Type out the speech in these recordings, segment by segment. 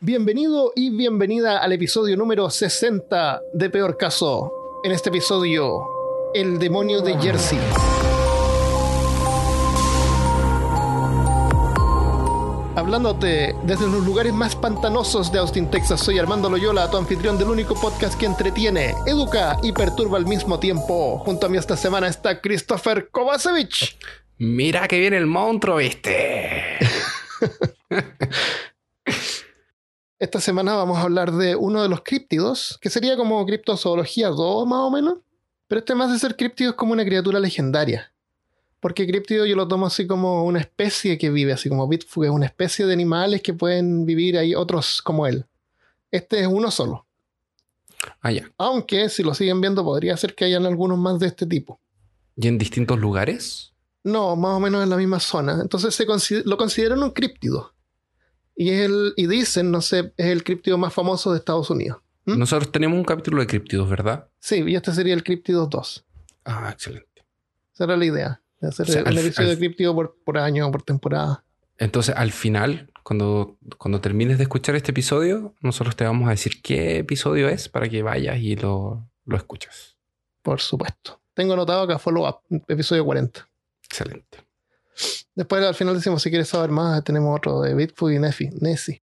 Bienvenido y bienvenida al episodio número 60 de Peor Caso. En este episodio, El demonio de Jersey. Hablándote desde los lugares más pantanosos de Austin, Texas, soy Armando Loyola, tu anfitrión del único podcast que entretiene, educa y perturba al mismo tiempo. Junto a mí esta semana está Christopher Kovacevic. Mira que viene el monstruo, viste. Esta semana vamos a hablar de uno de los críptidos, que sería como criptozoología 2 más o menos. Pero este más de ser críptido es como una criatura legendaria. Porque críptido yo lo tomo así como una especie que vive, así como Bigfoot es una especie de animales que pueden vivir ahí otros como él. Este es uno solo. Ah, ya. Aunque si lo siguen viendo podría ser que hayan algunos más de este tipo. ¿Y en distintos lugares? No, más o menos en la misma zona. Entonces se lo consideran un críptido. Y, es el, y dicen, no sé, es el críptido más famoso de Estados Unidos. ¿Mm? Nosotros tenemos un capítulo de criptidos, ¿verdad? Sí, y este sería el críptido 2. Ah, excelente. Esa era la idea. De hacer O sea, un al- episodio al- de críptido por, por año por temporada. Entonces, al final, cuando, cuando termines de escuchar este episodio, nosotros te vamos a decir qué episodio es para que vayas y lo, lo escuches. Por supuesto. Tengo anotado acá follow up, episodio 40. Excelente. Después al final decimos si quieres saber más, tenemos otro de Bigfoot y Nessie. Nessie.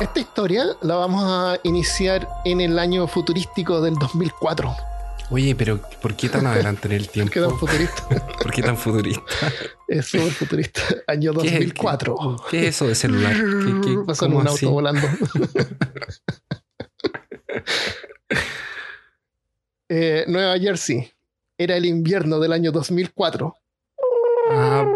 Esta historia la vamos a iniciar en el año futurístico del 2004. Oye, pero ¿por qué tan adelante en el tiempo? Futurista. ¿Por qué tan futurista? es súper futurista. Año ¿Qué es- 2004. ¿Qué, qué es eso de celular? ¿Qué, qué, Pasó en un así? auto volando. Eh, Nueva Jersey. Era el invierno del año 2004. Ah,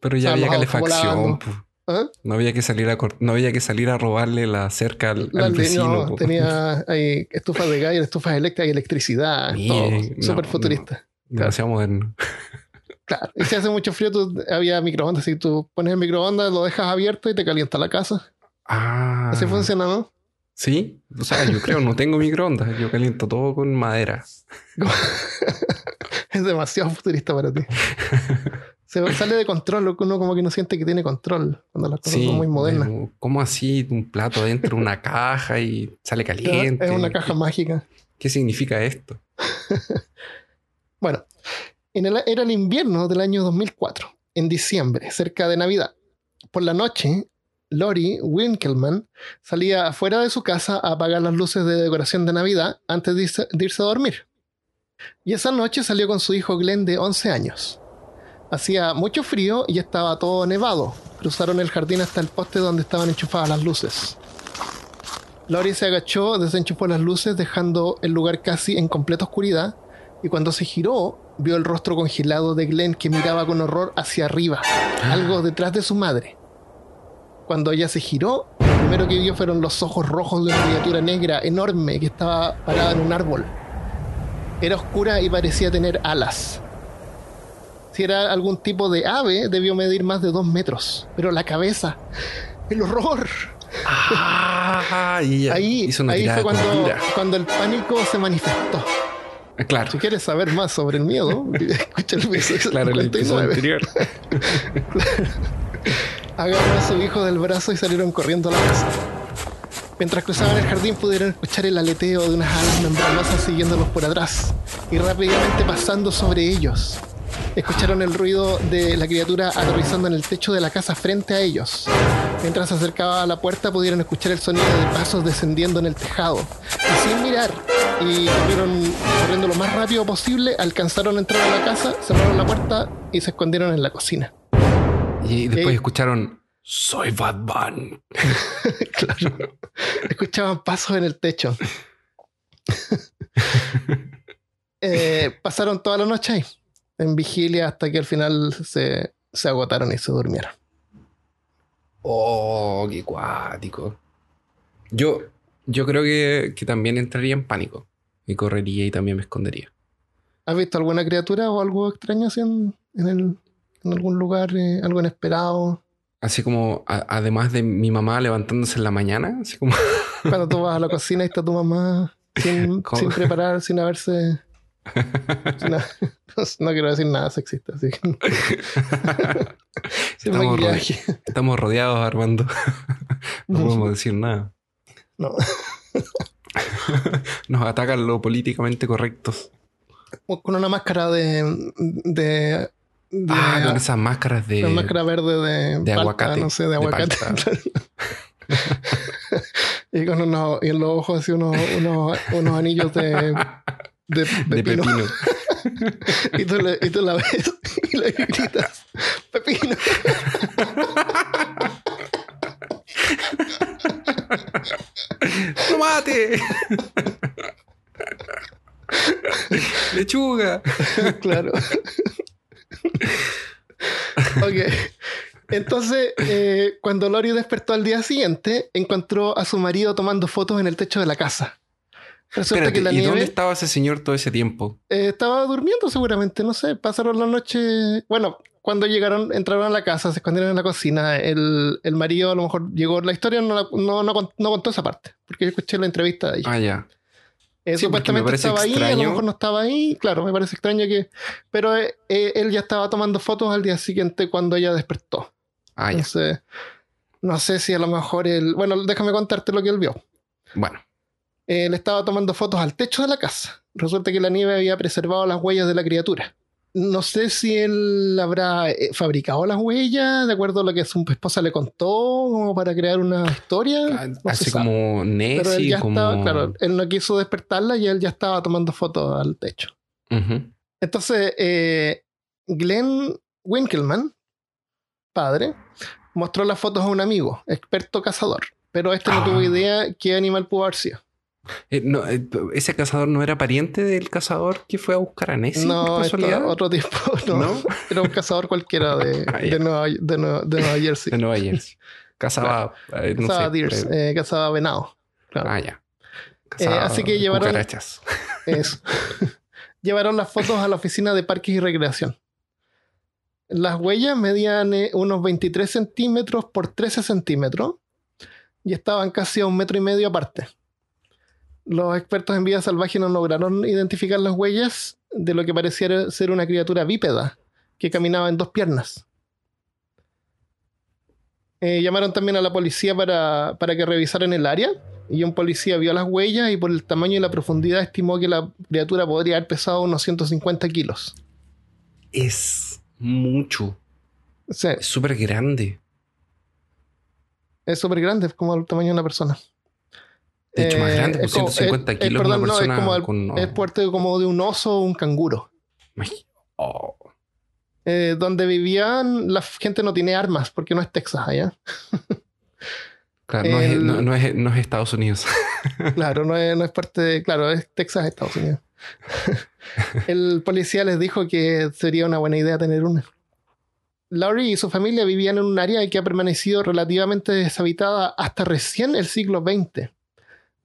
pero ya había calefacción. ¿Ah? No había que salir a no había que salir a robarle la cerca al, vecino. no, tenía ahí estufas de gas, estufas eléctricas y electricidad. Todo. no, Súper no. futurista. Demasiado moderno. Claro. Y si hace mucho frío, tú- había microondas. Si tú pones el microondas, lo dejas abierto y te calienta la casa. Ah. Así funciona, ¿no? Sí, o sea, yo creo, no tengo microondas, yo caliento todo con madera. Es demasiado futurista para ti. Se sale de control, lo que uno como que no siente que tiene control cuando las cosas Sí, son muy modernas. ¿Cómo así? Un plato dentro de una caja y sale caliente. Es una caja mágica. ¿Qué significa esto? Bueno, en el- era el invierno del año 2004, en diciembre, cerca de Navidad. Por la noche, Lori Winkelman salía afuera de su casa a apagar las luces de decoración de Navidad antes de irse, de irse a dormir. Y esa noche salió con su hijo Glenn de 11 años. Hacía mucho frío y estaba todo nevado. Cruzaron el jardín hasta el poste donde estaban enchufadas las luces. Lori se agachó, desenchufó las luces, dejando el lugar casi en completa oscuridad, y cuando se giró, vio el rostro congelado de Glenn que miraba con horror hacia arriba, algo detrás de su madre. Cuando ella se giró, lo primero que vio fueron los ojos rojos de una criatura negra enorme que estaba parada en un árbol. Era oscura y parecía tener alas. Si era algún tipo de ave, debió medir más de dos metros. Pero la cabeza, el horror. Ah, y Ahí, ahí fue cuando, el pánico se manifestó. Ah, Claro, Si quieres saber más sobre el miedo, escucha el episodio claro, el episodio 59. Agarró a su hijo del brazo y salieron corriendo a la casa. Mientras cruzaban el jardín pudieron escuchar el aleteo de unas alas membranosas siguiéndolos por atrás y rápidamente pasando sobre ellos. Escucharon el ruido de la criatura aterrizando en el techo de la casa frente a ellos. Mientras se acercaba a la puerta pudieron escuchar el sonido de pasos descendiendo en el tejado. Y sin mirar, y corrieron corriendo lo más rápido posible, alcanzaron a entrar a la casa, cerraron la puerta y se escondieron en la cocina. Y después escucharon, soy Batman. Claro. Escuchaban pasos en el techo. Eh, pasaron toda la noche ahí, en vigilia, hasta que al final se, se agotaron y se durmieron. Oh, qué cuático. Yo, yo creo que, que también entraría en pánico y correría y también me escondería. ¿Has visto alguna criatura o algo extraño así en, en el- en algún lugar, eh, algo inesperado? Así como, a- además de mi mamá levantándose en la mañana, así como, Cuando tú vas a la cocina y está tu mamá sin, sin preparar, sin haberse No, no quiero decir nada sexista, así que Estamos, rodeados, Armando. No podemos decir nada. No. Nos atacan lo políticamente correctos. Con una máscara de. de, de- Ah, con esas máscaras de. una máscara verde de, de palta, aguacate, no sé, de de aguacate. palta. y con unos, y en los ojos así unos, unos, unos anillos de, de, de pepino. pepino. Y, tú le- y tú la ves y le gritas, Pepino. ¡Tomate! ¡Lechuga! claro. ok. Entonces, eh, cuando Lori despertó al día siguiente, encontró a su marido tomando fotos en el techo de la casa. Resulta Espérate, que la ¿y nieve dónde estaba ese señor todo ese tiempo? eh, estaba durmiendo seguramente, no sé, pasaron la noche. Bueno, cuando llegaron, entraron a la casa, se escondieron en la cocina. El, el marido a lo mejor llegó. La historia no, la- no, no, no contó esa parte, porque yo escuché la entrevista de ella. Ah, ya. Eh, Sí, supuestamente estaba ahí, a lo mejor no estaba ahí. Claro, me parece extraño que. Pero eh, eh, él ya estaba tomando fotos al día siguiente cuando ella despertó. Ah, ya. Entonces, no sé si a lo mejor él. Bueno, déjame contarte lo que él vio. Bueno. Él estaba tomando fotos al techo de la casa. Resulta que la nieve había preservado las huellas de la criatura. No sé si él habrá eh, fabricado las huellas de acuerdo a lo que su esposa le contó, como para crear una historia. Ah, No sabe. como Pero él Nessie, ya como... estaba, claro, él no quiso despertarla y él ya estaba tomando fotos al techo. Entonces, eh, Glenn Winkelman, padre, mostró las fotos a un amigo, experto cazador, pero este no Ah. tuvo idea qué animal pudo haber sido. Eh, no, eh, ¿Ese cazador no era pariente del cazador que fue a buscar a Nessie no, esto- otro tipo, no, ¿No? era un cazador cualquiera de, Ah, de, Nueva, de, Nueva, de Nueva Jersey. De Nueva Jersey. Cazaba, eh, no cazaba sé, deers, eh, cazaba venado. Claro. Ah, ya. así que llevaron- cucarachas. Eso. Llevaron las fotos a la oficina de parques y recreación. Las huellas medían unos 23 centímetros por 13 centímetros y estaban casi a un metro y medio aparte. Los expertos en vida salvaje no lograron identificar las huellas de lo que pareciera ser una criatura bípeda que caminaba en dos piernas. Eh, llamaron también a la policía para, para que revisaran el área y un policía vio las huellas y por el tamaño y la profundidad estimó que la criatura podría haber pesado unos 150 kilos. Es mucho. Es súper grande. es súper grande, es como el tamaño de una persona. De hecho, más Eh, grande, por es como- 150 es- es- kilos. perdón, una no, es persona como el- con... Es fuerte como de un oso o un canguro. Oh. Eh, donde vivían, la gente no tiene armas porque no es Texas allá. Claro, no, es, El- no- no es- no es Estados Unidos. Claro, no es, no es parte de. Claro, es Texas, Estados Unidos. El policía les dijo que sería una buena idea tener una. Laurie y su familia vivían en un área que ha permanecido relativamente deshabitada hasta recién el siglo XX.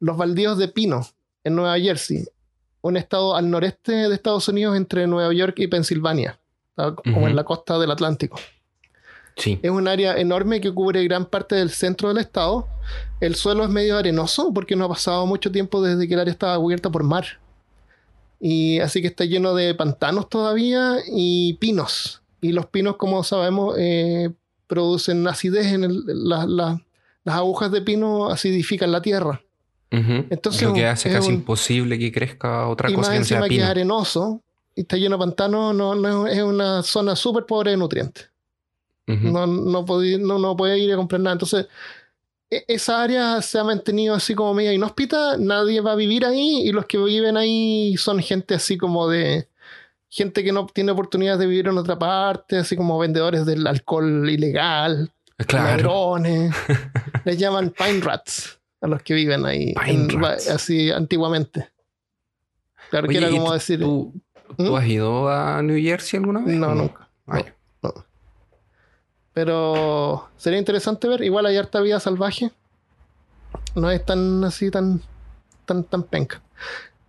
Los baldíos de Pino, en Nueva Jersey, un estado al noreste de Estados Unidos entre Nueva York y Pensilvania, como en la costa del Atlántico. Sí. Es un área enorme que cubre gran parte del centro del estado. El suelo es medio arenoso porque no ha pasado mucho tiempo desde que el área estaba cubierta por mar. Y así que está lleno de pantanos todavía y pinos. Y los pinos, como sabemos, eh, producen acidez en el- la- la- las agujas de pino acidifican la tierra. Entonces, Lo que hace es casi un- imposible que crezca otra y cosa más que no sea encima que es pino. arenoso y está lleno de pantanos, no, no es una zona súper pobre de nutrientes. No, no, podí- no, no puede ir a comprar nada. Entonces, e- esa área se ha mantenido así como media inhóspita, nadie va a vivir ahí y los que viven ahí son gente así como de gente que no tiene oportunidad de vivir en otra parte, así como vendedores del alcohol ilegal, Claro. ladrones, les llaman pine rats a los que viven ahí, en- así antiguamente. Claro que Oye, era ¿y como decir, ¿tú, tú ¿Mm? has ido a New Jersey alguna vez? no, ¿O nunca. Ah, No. Pero sería interesante ver. Igual hay harta vida salvaje. No es tan así, tan, tan, tan penca.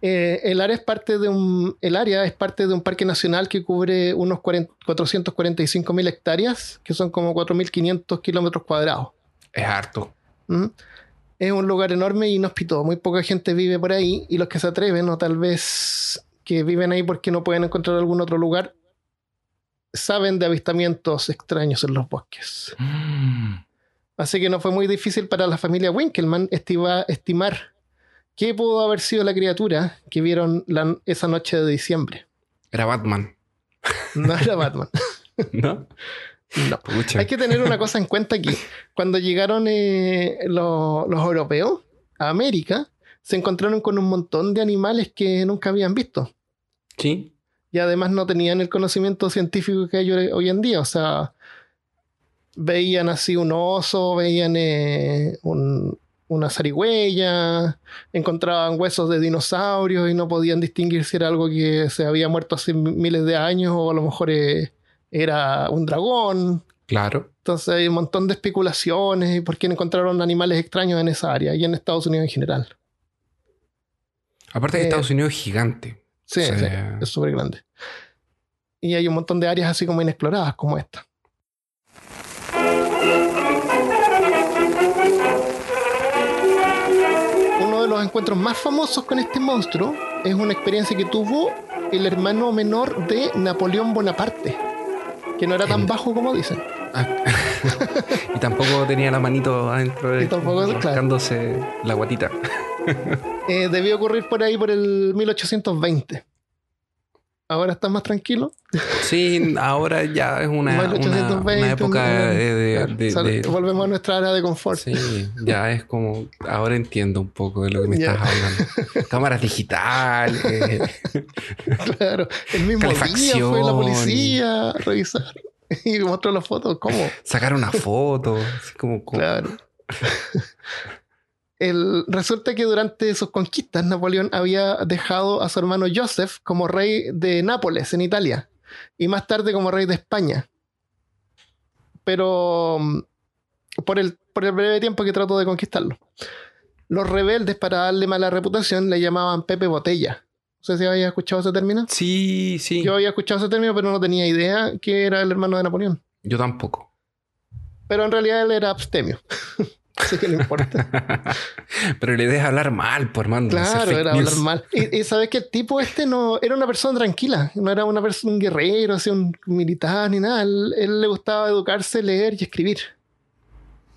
Eh, el área es parte de un. El área es parte de un parque nacional que cubre unos 40 445 mil hectáreas, que son como 4.500 kilómetros cuadrados. Es harto. ¿Mm? Es un lugar enorme y inhóspito. Muy poca gente vive por ahí y los que se atreven o tal vez que viven ahí porque no pueden encontrar algún otro lugar, saben de avistamientos extraños en los bosques. Mm. Así que no fue muy difícil para la familia Winkelmann estima- estimar qué pudo haber sido la criatura que vieron la- esa noche de diciembre. Era Batman, No era Batman. ¿no? No. Pucha. Hay que tener una cosa en cuenta aquí. Cuando llegaron eh, los, los europeos a América, se encontraron con un montón de animales que nunca habían visto. Sí. Y además no tenían el conocimiento científico que hay hoy en día. O sea, veían así un oso, veían eh, un- una zarigüeya, encontraban huesos de dinosaurios y no podían distinguir si era algo que se había muerto hace miles de años o a lo mejor eh, era un dragón. Claro. Entonces hay un montón de especulaciones y por qué encontraron animales extraños en esa área y en Estados Unidos en general. Aparte que Eh, Estados Unidos es gigante. Sí, Sí. sí, es súper grande. Y hay un montón de áreas así como inexploradas como esta. Uno de los encuentros más famosos con este monstruo es una experiencia que tuvo el hermano menor de Napoleón Bonaparte, que no era tan bajo como dicen. Ah. y tampoco tenía la manito adentro de claro. la guatita. Eh, debió ocurrir por ahí por el 1820. Ahora está más tranquilo. Sí, ahora ya es una, una, 1820, una época de, de- Claro, de- sal- de- Volvemos a nuestra área de confort. Sí, ya es como. Ahora entiendo un poco de lo que me estás hablando. Cámaras digitales. Claro. El mismo día fue la policía a revisar y mostró las fotos. ¿Cómo? sacar una foto. Así como, como- Claro. El, resulta que durante sus conquistas Napoleón había dejado a su hermano Joseph como rey de Nápoles, en Italia, y más tarde como rey de España. Pero mm, por el, por el breve tiempo que trató de conquistarlo. Los rebeldes, para darle mala reputación, le llamaban Pepe Botella. No sé si había escuchado ese término. Sí, sí. Yo había escuchado ese término, pero no tenía idea que era el hermano de Napoleón. Yo tampoco. Pero en realidad él era abstemio. Así que no importa. Pero la idea es hablar mal, por mando. Claro, era hablar mal. Y, y sabes que el tipo este no era una persona tranquila, no era una persona, un guerrero, así, un militar ni nada. Él, él le gustaba educarse, leer y escribir.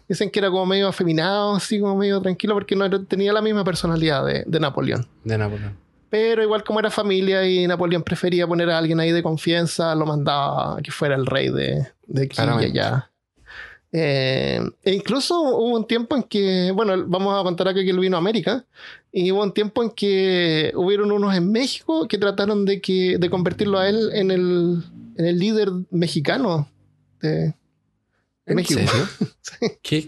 Dicen que era como medio afeminado, así como medio tranquilo, porque no era- tenía la misma personalidad de, de Napoleón. De Napoleón. Pero igual como era familia y Napoleón prefería poner a alguien ahí de confianza, lo mandaba a que fuera el rey de, de aquí y allá. Eh, e incluso hubo un tiempo en que, bueno, vamos a contar acá que él vino a América, y hubo un tiempo en que hubieron unos en México que trataron de, que, de convertirlo a él en el, en el líder mexicano de, de ¿En México. ¿Qué?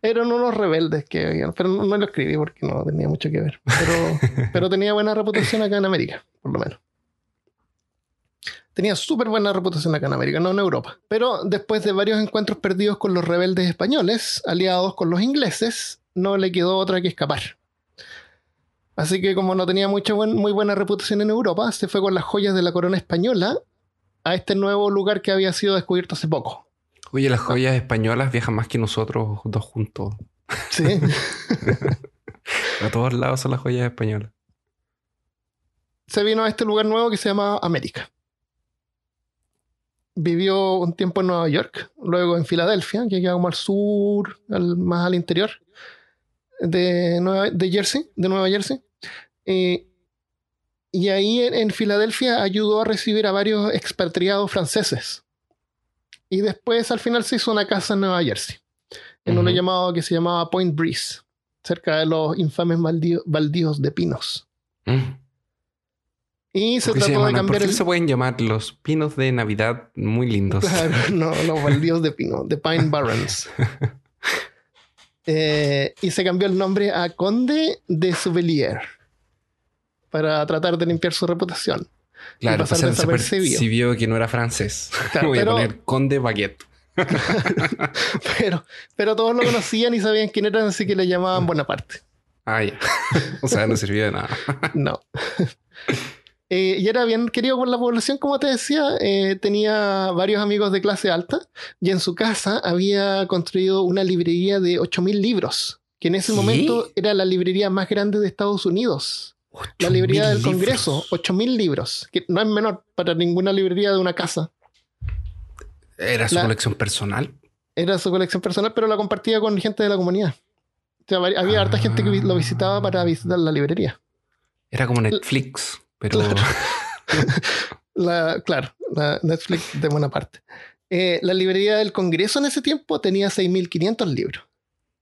Eran unos rebeldes que habían, pero no, no lo escribí porque no tenía mucho que ver. Pero, pero tenía buena reputación acá en América, por lo menos. Tenía súper buena reputación acá en América, no en Europa. Pero después de varios encuentros perdidos con los rebeldes españoles, aliados con los ingleses, no le quedó otra que escapar. Así que como no tenía mucha buen- muy buena reputación en Europa, se fue con las joyas de la corona española a este nuevo lugar que había sido descubierto hace poco. Oye, las joyas españolas viajan más que nosotros dos juntos. Sí. A todos lados son las joyas españolas. se vino a este lugar nuevo que se llama América. Vivió un tiempo en Nueva York, luego en Filadelfia, que queda como al sur, al- más al interior de, Nueva, de Jersey, de Nueva Jersey. Eh, y ahí en, en Filadelfia ayudó a recibir a varios expatriados franceses. Y después al final se hizo una casa en Nueva Jersey, en un Ujú. llamado que se llamaba Point Breeze, cerca de los infames baldío- baldíos de pinos. Mm. Y se ¿Por qué, se, trató de cambiar ¿por qué el. se pueden llamar los pinos de Navidad muy lindos? Claro, no, los baldíos de pino, de Pine Barrens. Eh, y se cambió el nombre a Conde de Souvelier para tratar de limpiar su reputación. Claro, pasar pasar desapercibido. desapercibido que no era francés. Claro, Voy pero- a poner Conde Baguette. Pero, pero todos lo conocían y sabían quién era, así que le llamaban Bonaparte. Ah, ya. o sea, no sirvió de nada. No. Eh, y era bien querido por la población, como te decía. eh, tenía varios amigos de clase alta y en su casa había construido una librería de 8.000 libros, que en ese momento era la librería más grande de Estados Unidos. La librería del. Congreso, 8.000 libros, que no es menor para ninguna librería de una casa. Era su La- colección personal. Era su colección personal, pero la compartía con gente de la comunidad. O sea, había harta gente que lo visitaba para visitar la librería. Era como Netflix, pero Claro. La, claro, la Netflix de buena parte. Eh, la librería del Congreso en ese tiempo tenía 6.500 libros.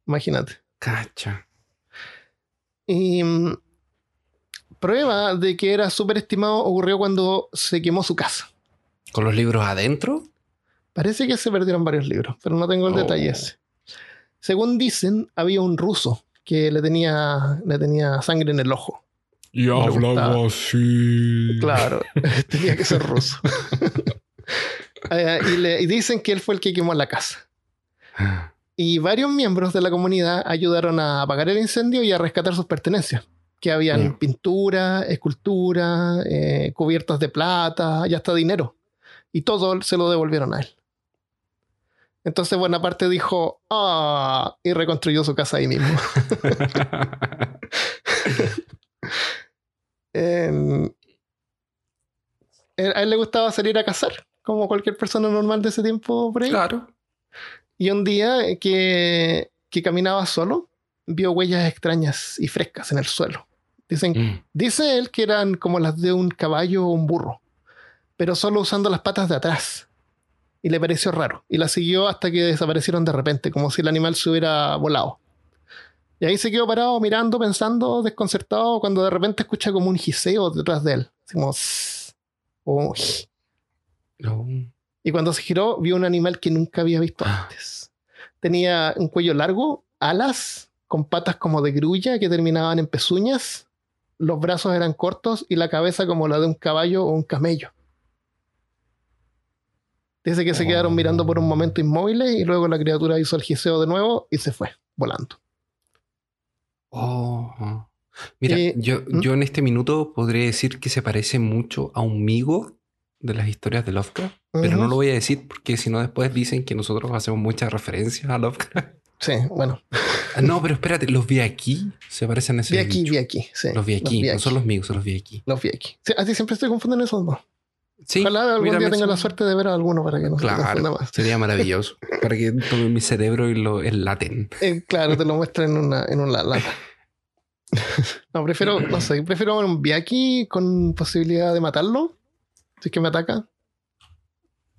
Imagínate. cacha. Y mm, prueba de que era súper estimado ocurrió cuando se quemó su casa. ¿Con los libros adentro? Parece que se perdieron varios libros, pero no tengo el Oh. detalle ese. Según dicen, había un ruso que le tenía, le tenía sangre en el ojo. Y hablaba así. Claro, tenía que ser ruso. Eh, y, le- y dicen que él fue el que quemó la casa. Y varios miembros de la comunidad ayudaron a apagar el incendio y a rescatar sus pertenencias. Que habían pintura, escultura, eh, cubiertas de plata y hasta dinero. Y todo se lo devolvieron a él. Entonces Bonaparte dijo, ah, y reconstruyó su casa ahí mismo. Em, a él le gustaba salir a cazar, como cualquier persona normal de ese tiempo por ahí. claro. Y un día eh, que, que caminaba solo, vio huellas extrañas y frescas en el suelo. Dicen, Mm. dice él que eran como las de un caballo o un burro, pero solo usando las patas de atrás. Y le pareció raro. Y la siguió hasta que desaparecieron de repente, como si el animal se hubiera volado. Y ahí se quedó parado mirando, pensando, desconcertado, cuando de repente escucha como un giseo detrás de él. Así como... "Sss", o No. y cuando se giró, vio un animal que nunca había visto Ah. antes. Tenía un cuello largo, alas, con patas como de grulla que terminaban en pezuñas. Los brazos eran cortos y la cabeza como la de un caballo o un camello. Dice que se quedaron Oh. mirando por un momento inmóviles y luego la criatura hizo el giseo de nuevo y se fue, volando. Oh. Mira, Eh, yo, ¿mm? yo en este minuto podría decir que se parece mucho a un migo de las historias de Lovecraft, pero no lo voy a decir porque si no después dicen que nosotros hacemos muchas referencias a Lovecraft. Sí, bueno. Ah, no, pero espérate, los vi aquí, se parecen a ese Vi aquí, vi aquí. Sí, Los vi aquí, no son los migos, son los vi aquí. Los vi aquí. Sí, a ti siempre estoy confundiendo esos dos. Sí, Ojalá algún día tenga la suerte de ver a alguno para que no se Claro, confunda más. sería maravilloso. para que tome mi cerebro y lo enlaten. Eh, claro, te lo muestra en una, en una lata. No, prefiero, no sé, prefiero un Biaki con posibilidad de matarlo, si es que me ataca.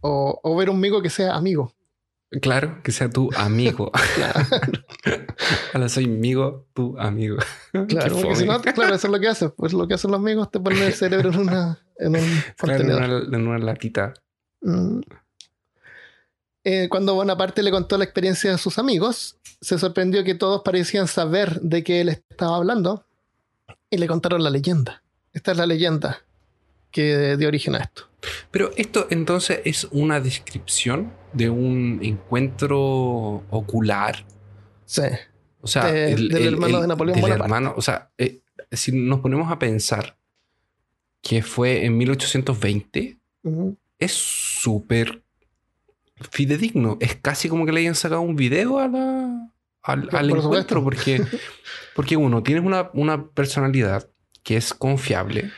O, o ver un migo que sea amigo. Claro, que sea tu amigo. Claro, Hola, soy amigo, tu amigo. Claro, porque si no, claro, eso es lo que hacen. Pues lo que hacen los amigos te ponen el cerebro en, una, en un en, una, en una latita. Mm. Eh, cuando Bonaparte le contó la experiencia de sus amigos, se sorprendió que todos parecían saber de qué él estaba hablando y le contaron la leyenda. Esta es la leyenda que dio origen a esto. Pero esto entonces es una descripción de un encuentro ocular. Sí, O sea, De- del hermano de Napoleón del Bonaparte. hermano, o sea, eh, si nos ponemos a pensar que fue en 1820, Ujú. es súper fidedigno. Es casi como que le hayan sacado un video a la, al, al por encuentro, supuesto. porque, porque uno, tienes una, una personalidad que es confiable.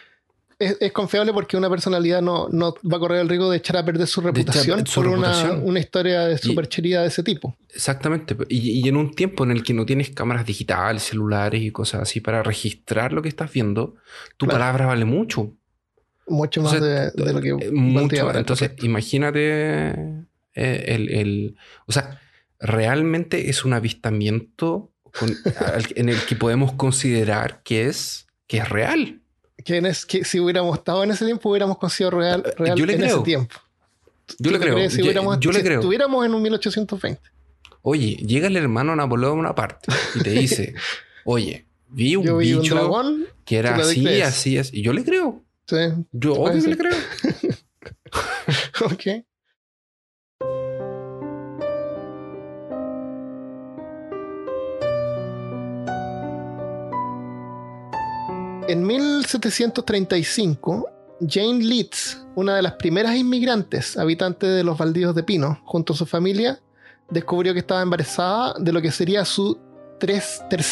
Es, es confiable porque una personalidad no, no va a correr el riesgo de echar a perder su echar reputación su por una- reputación. Una, historia de superchería de ese tipo. Exactamente. Y, y en un tiempo en el que no tienes cámaras digitales, celulares y cosas así para registrar lo que estás viendo, tu Claro. palabra vale mucho. Mucho más Entonces, de, de lo que eh, mucho. Entonces, imagínate eh, el, el- O sea, realmente es un avistamiento con- en el que podemos considerar que es, que es real. Que, en es- que si hubiéramos estado en ese tiempo, hubiéramos considerado real, real Eh, Yo le en creo. ese tiempo. Yo le ¿Tú creo. crees si Yo, hubiéramos- yo le si creo. estuviéramos en un 1820. Oye, llega el hermano Napoleón Bonaparte y te dice, oye, vi un Yo vi un bicho dragón. que era ¿tú le así, así, así. Y yo le creo. Sí, Yo obvio que le creo. ok. En 1735, Jane Leeds, una de las primeras inmigrantes habitantes de los baldíos de Pino, junto a su familia, descubrió que estaba embarazada de lo que sería su tres, ter-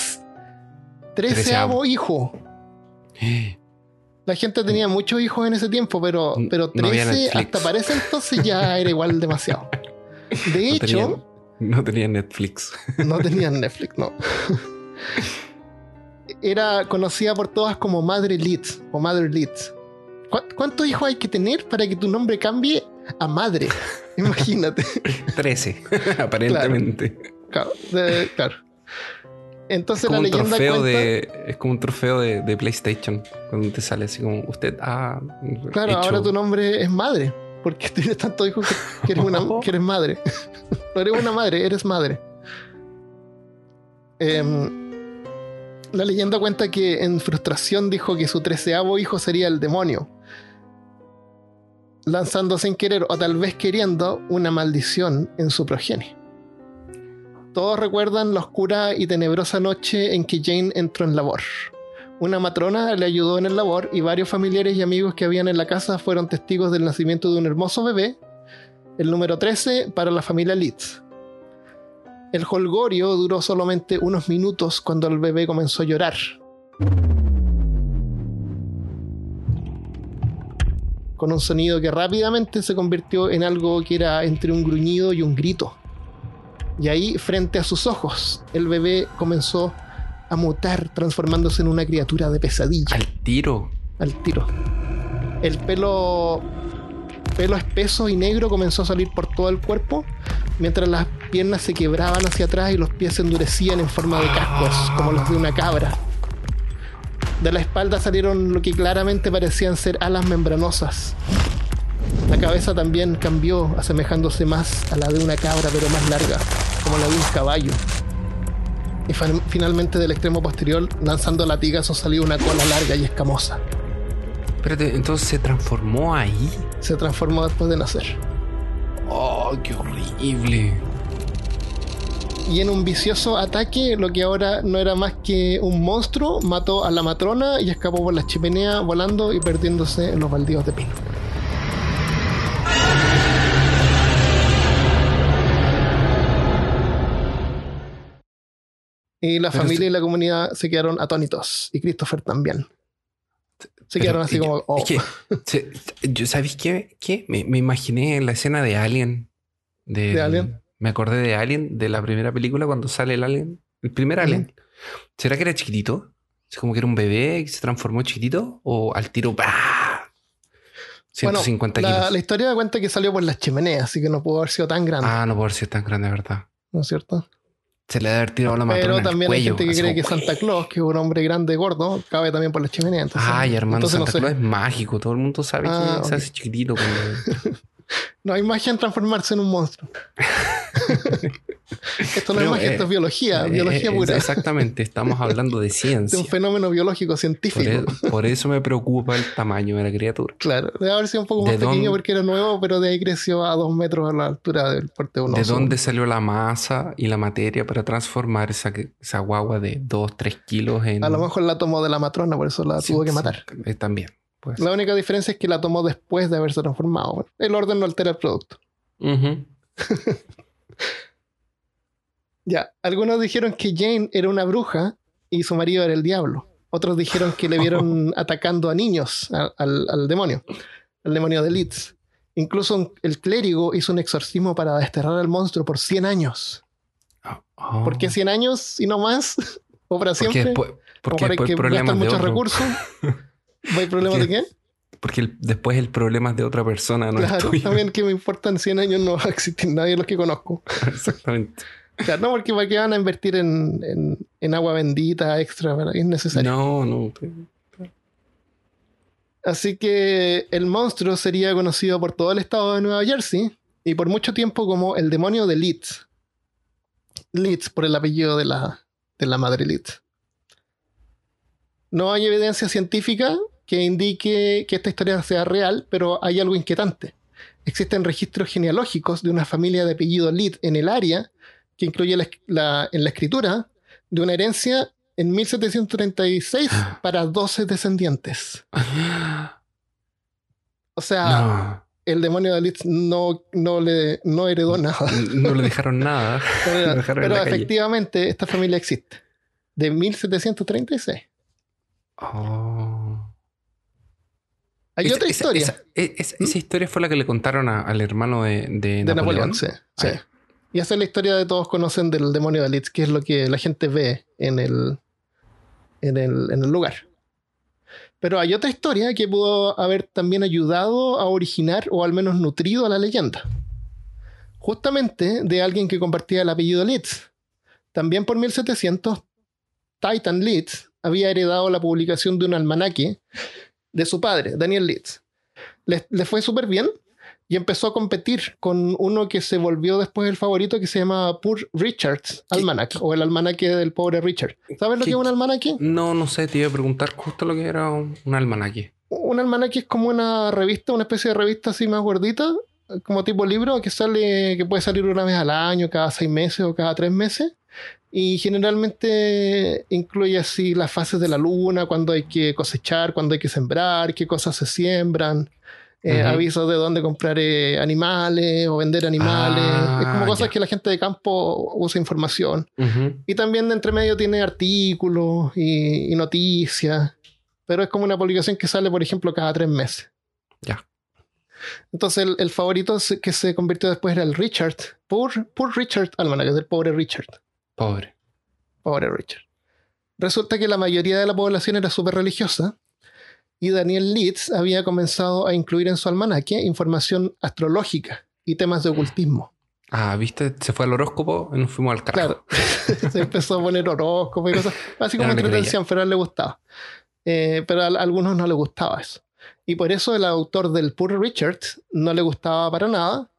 treceavo hijo. La gente tenía muchos hijos en ese tiempo, pero, pero no había 13 Netflix. hasta para ese entonces ya era igual demasiado. De No hecho, tenían, no tenían Netflix. no tenían Netflix, no. Era conocida por todas como Madre Leeds o Mother Leeds. ¿Cu- ¿Cuántos hijos hay que tener para que tu nombre cambie a madre? Imagínate. 13, aparentemente. Claro. de- claro. Entonces Es como la un leyenda trofeo cuenta. de. Es como un trofeo de, de PlayStation. Cuando te sale así como usted ha. Claro, hecho- ahora tu nombre es madre. Porque tienes tantos hijos que, que eres, una, que eres madre. No eres una madre, eres madre. Em, la leyenda cuenta que en frustración dijo que su treceavo hijo sería el demonio. Lanzando sin querer o tal vez queriendo una maldición en su progenie. Todos recuerdan la oscura y tenebrosa noche en que Jane entró en labor. Una matrona le ayudó en el labor y varios familiares y amigos que habían en la casa fueron testigos del nacimiento de un hermoso bebé, el número 13 para la familia Leeds. El holgorio duró solamente unos minutos cuando el bebé comenzó a llorar. Con un sonido que rápidamente se convirtió en algo que era entre un gruñido y un grito. Y ahí, frente a sus ojos, el bebé comenzó a mutar, transformándose en una criatura de pesadilla Al tiro. al tiro. El pelo, pelo espeso y negro comenzó a salir por todo el cuerpo, mientras las piernas se quebraban hacia atrás y los pies se endurecían en forma de cascos, como los de una cabra. De la espalda salieron lo que claramente parecían ser alas membranosas. La cabeza también cambió, asemejándose más a la de una cabra, pero más larga, como la de un caballo. Y finalmente del extremo posterior, lanzando latigazos, salió una cola larga y escamosa. Espérate, entonces se transformó ahí. Se transformó después de nacer. Oh, qué horrible. Y en un vicioso ataque, lo que ahora no era más que un monstruo, mató a la matrona y escapó por la chimenea volando y perdiéndose en los baldíos de pino. Y la Pero familia y la comunidad se quedaron atónitos. Y Christopher también. Se Pero, quedaron así y- como. oh. Es que, yo, ¿sabéis qué? ¿Qué? Me, me imaginé la escena de Alien. ¿De Alien? Me acordé de Alien, de la primera película, cuando sale el Alien. El primer. Alien. ¿Será que era chiquitito? ¿Es como que era un bebé y se transformó chiquitito? ¿O al tiro, ¡bah! 150 Bueno, la, kilos. la historia cuenta que salió por las chimeneas, así que no pudo haber sido tan grande, Ah, no puede ser tan grande, ¿verdad? ¿no es cierto? Se le debe haber tirado la matrona Pero también hay cuello, gente que cree que Santa Claus, que es un hombre grande, gordo, cabe también por la chimenea. Entonces, Ay, hermano, entonces Santa no sé. Claus es mágico. Todo el mundo sabe Ah, que se hace chiquitito. cuando- No hay magia en transformarse en un monstruo. esto no es magia, eh, esto es biología, Eh, biología eh, pura. Exactamente, estamos hablando de De ciencia. un fenómeno biológico Por, científico. e- por eso me preocupa el tamaño de la criatura. Claro, debe haber sido un poco ¿De más pequeño porque era nuevo, pero de ahí creció a dos metros a la altura del porte de un ¿De dónde salió la masa y la materia para transformar esa, esa guagua de 2, 3 kilos en... A lo mejor la tomó de la matrona, por eso la Sí, tuvo que matar. eh, también. Pues. La única diferencia es que la tomó después de haberse transformado. El orden no altera el producto. Ujú. Ya, algunos dijeron que Jane era una bruja y su marido era el diablo. Otros dijeron que le vieron atacando a niños, a- al, al demonio, al demonio de Leeds. Incluso un- el clérigo hizo un exorcismo para desterrar al monstruo por 100 años. Oh. ¿Por qué 100 años y no más? ¿O para Porque siempre? ¿O porque para después gastan muchos otro. recursos? ¿Hay problemas de Porque- qué? Porque el- después el problema es de otra persona, no es Claro, tuyo. también que me importan 100 años no va a existir nadie de los que conozco. Exactamente. Claro, no, porque para qué van a invertir en, en- en agua bendita extra, ¿verdad? es necesario. No, no. Así que el monstruo sería conocido por todo el estado de Nueva Jersey y por mucho tiempo como el demonio de Leeds. Leeds por el apellido de la, de la madre Leeds. No hay evidencia científica que indique que esta historia sea real, pero hay algo inquietante. Existen registros genealógicos de una familia de apellido Leeds en el área que incluye la, la- en la escritura de una herencia en 1736 para 12 descendientes. O sea, No. el demonio de Leeds no, no, le, no heredó nada. No le dejaron nada. Dejaron Pero calle. efectivamente esta familia existe. De 1736. Oh. Hay Esa- otra historia Esa, e- esa- esa historia fue la que le contaron a- al hermano de, de de Napoleón. Napoleón. sí, sí. Y esa es la historia de todos conocen del demonio de Leeds, que es lo que la gente ve en el, en el, en el lugar. Pero hay otra historia que pudo haber también ayudado a originar o al menos nutrido a la leyenda. Justamente de alguien que compartía el apellido Leeds. También por 1700, Titan Leeds había heredado la publicación de un almanaque de su padre, Daniel Leeds. Le, le fue súper bien y empezó a competir con uno que se volvió después el favorito que se llama Poor Richard's ¿Qué- Almanac o el almanaque del pobre Richard. ¿Sabes lo ¿Qué- que es un almanaque? No, no sé, te iba a preguntar justo lo que era un, un almanaque. Un almanaque es como una revista, una especie de revista así más gordita, como tipo libro que sale, que puede salir una vez al año, cada seis meses o cada tres meses. Y generalmente incluye así las fases de la luna, cuando hay que cosechar, cuando hay que sembrar, qué cosas se siembran, eh, avisos de dónde comprar eh, animales o vender animales. Ah, es como cosas ya. que la gente de campo usa información. Ujú. Y también de entre medio tiene artículos y, y noticias. Pero es como una publicación que sale, por ejemplo, cada tres meses. Ya. Entonces el, el favorito que se convirtió después era el Richard. Poor, poor Richard Almanac, del pobre Richard. Pobre. Pobre Richard. Resulta que la mayoría de la población era súper religiosa y Daniel Leeds había comenzado a incluir en su almanaque información astrológica y temas de ocultismo. Ah, ¿viste? Se fue al horóscopo y nos fuimos al carajo. Claro, se empezó a poner horóscopo y cosas, así como entretención, pero a él le gustaba. Eh, pero a, a algunos no le gustaba eso. Y por eso el autor del Poor Richard no le gustaba para nada.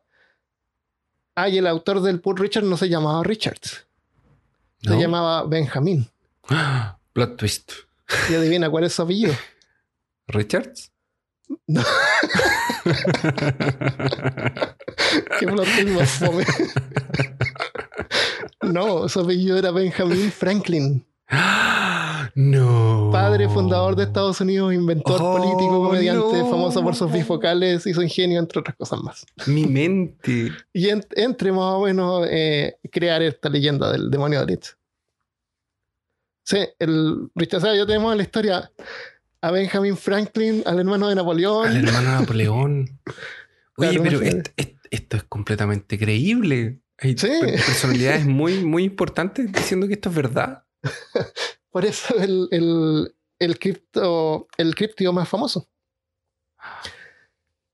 Ah, y el autor del Poor Richard no se llamaba Richard, se ¿No? llamaba Benjamín. Ah, Plot twist. Y adivina cuál es su apellido. ¿Richards? No. Qué plot más fome. No, su apellido era Benjamin Franklin. no. Padre fundador de Estados Unidos, inventor Oh, político, comediante, no. famoso por sus bifocales y su ingenio, entre otras cosas más. Mi mente. Y en- entre más o menos eh, crear esta leyenda del demonio de Leeds. Sí, el Richard, o sea, ya tenemos la historia a Benjamin Franklin, al hermano de Napoleón. Al hermano de Napoleón. Oye, pero imagínate. est- est- esto es completamente creíble. Hay Sí. per- personalidades muy, muy importantes diciendo que esto es verdad. Por eso el, el, el cripto, el criptido más famoso.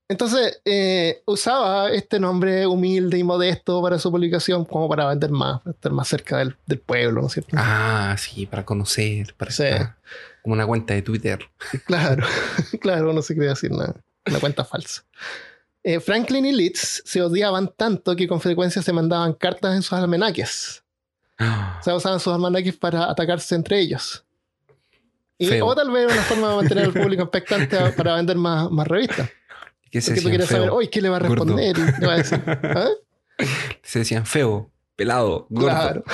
Entonces, eh, usaba este nombre humilde y modesto para su publicación como para vender más, para estar más cerca del, del pueblo, ¿no es cierto? Ah, sí, para conocer, para Sí. estar como una cuenta de Twitter. Claro, claro, no se quería decir nada. Una cuenta falsa. Eh, Franklin y Leeds se odiaban tanto que con frecuencia se mandaban cartas en sus almanaques. O sea, usaban sus almanaques para atacarse entre ellos. Y, Feo. o tal vez una forma de mantener al público expectante a- para vender más, más revistas. ¿Qué se Porque tú quieres feo? saber, hoy ¿qué le va a gordo. responder? Y le va a decir, ¿ah? Se decían feo, pelado, gordo. Claro.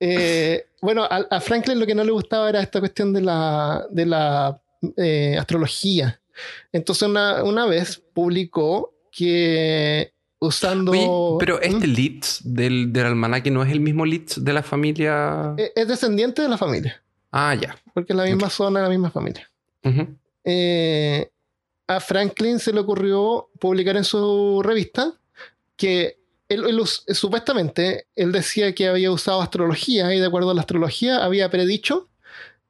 Eh, bueno, a, a Franklin lo que no le gustaba era esta cuestión de la, de la eh, astrología. Entonces una, una vez publicó que usando... Oye, pero ¿Mm? este Leeds del, del almanaque no es el mismo Leeds de la familia. Eh, es descendiente de la familia, Ah, ya. porque es la misma zona, la misma familia. Eh, a Franklin se le ocurrió publicar en su revista que él, él us- supuestamente él decía que había usado astrología y de acuerdo a la astrología había predicho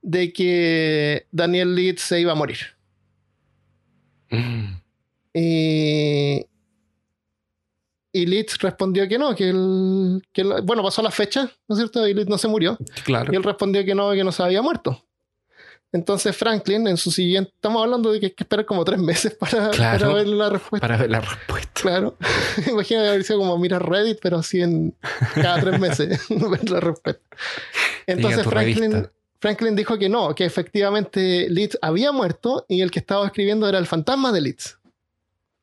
de que Daniel Leeds se iba a morir. Mm. Y, y Leeds respondió que no, que él, que él- bueno, pasó la fecha, ¿no es cierto? Y Leeds no se murió. Claro. Y él respondió que no, que no se había muerto. Entonces Franklin, en su siguiente, estamos hablando de que hay que esperar como tres meses para, Claro. para ver la respuesta. Para ver la respuesta. Claro. Imagínate haber sido como mirar Reddit, pero así en cada tres meses ver la respuesta. Entonces Franklin, revista. Franklin dijo que no, que efectivamente Leeds había muerto y el que estaba escribiendo era el fantasma de Leeds.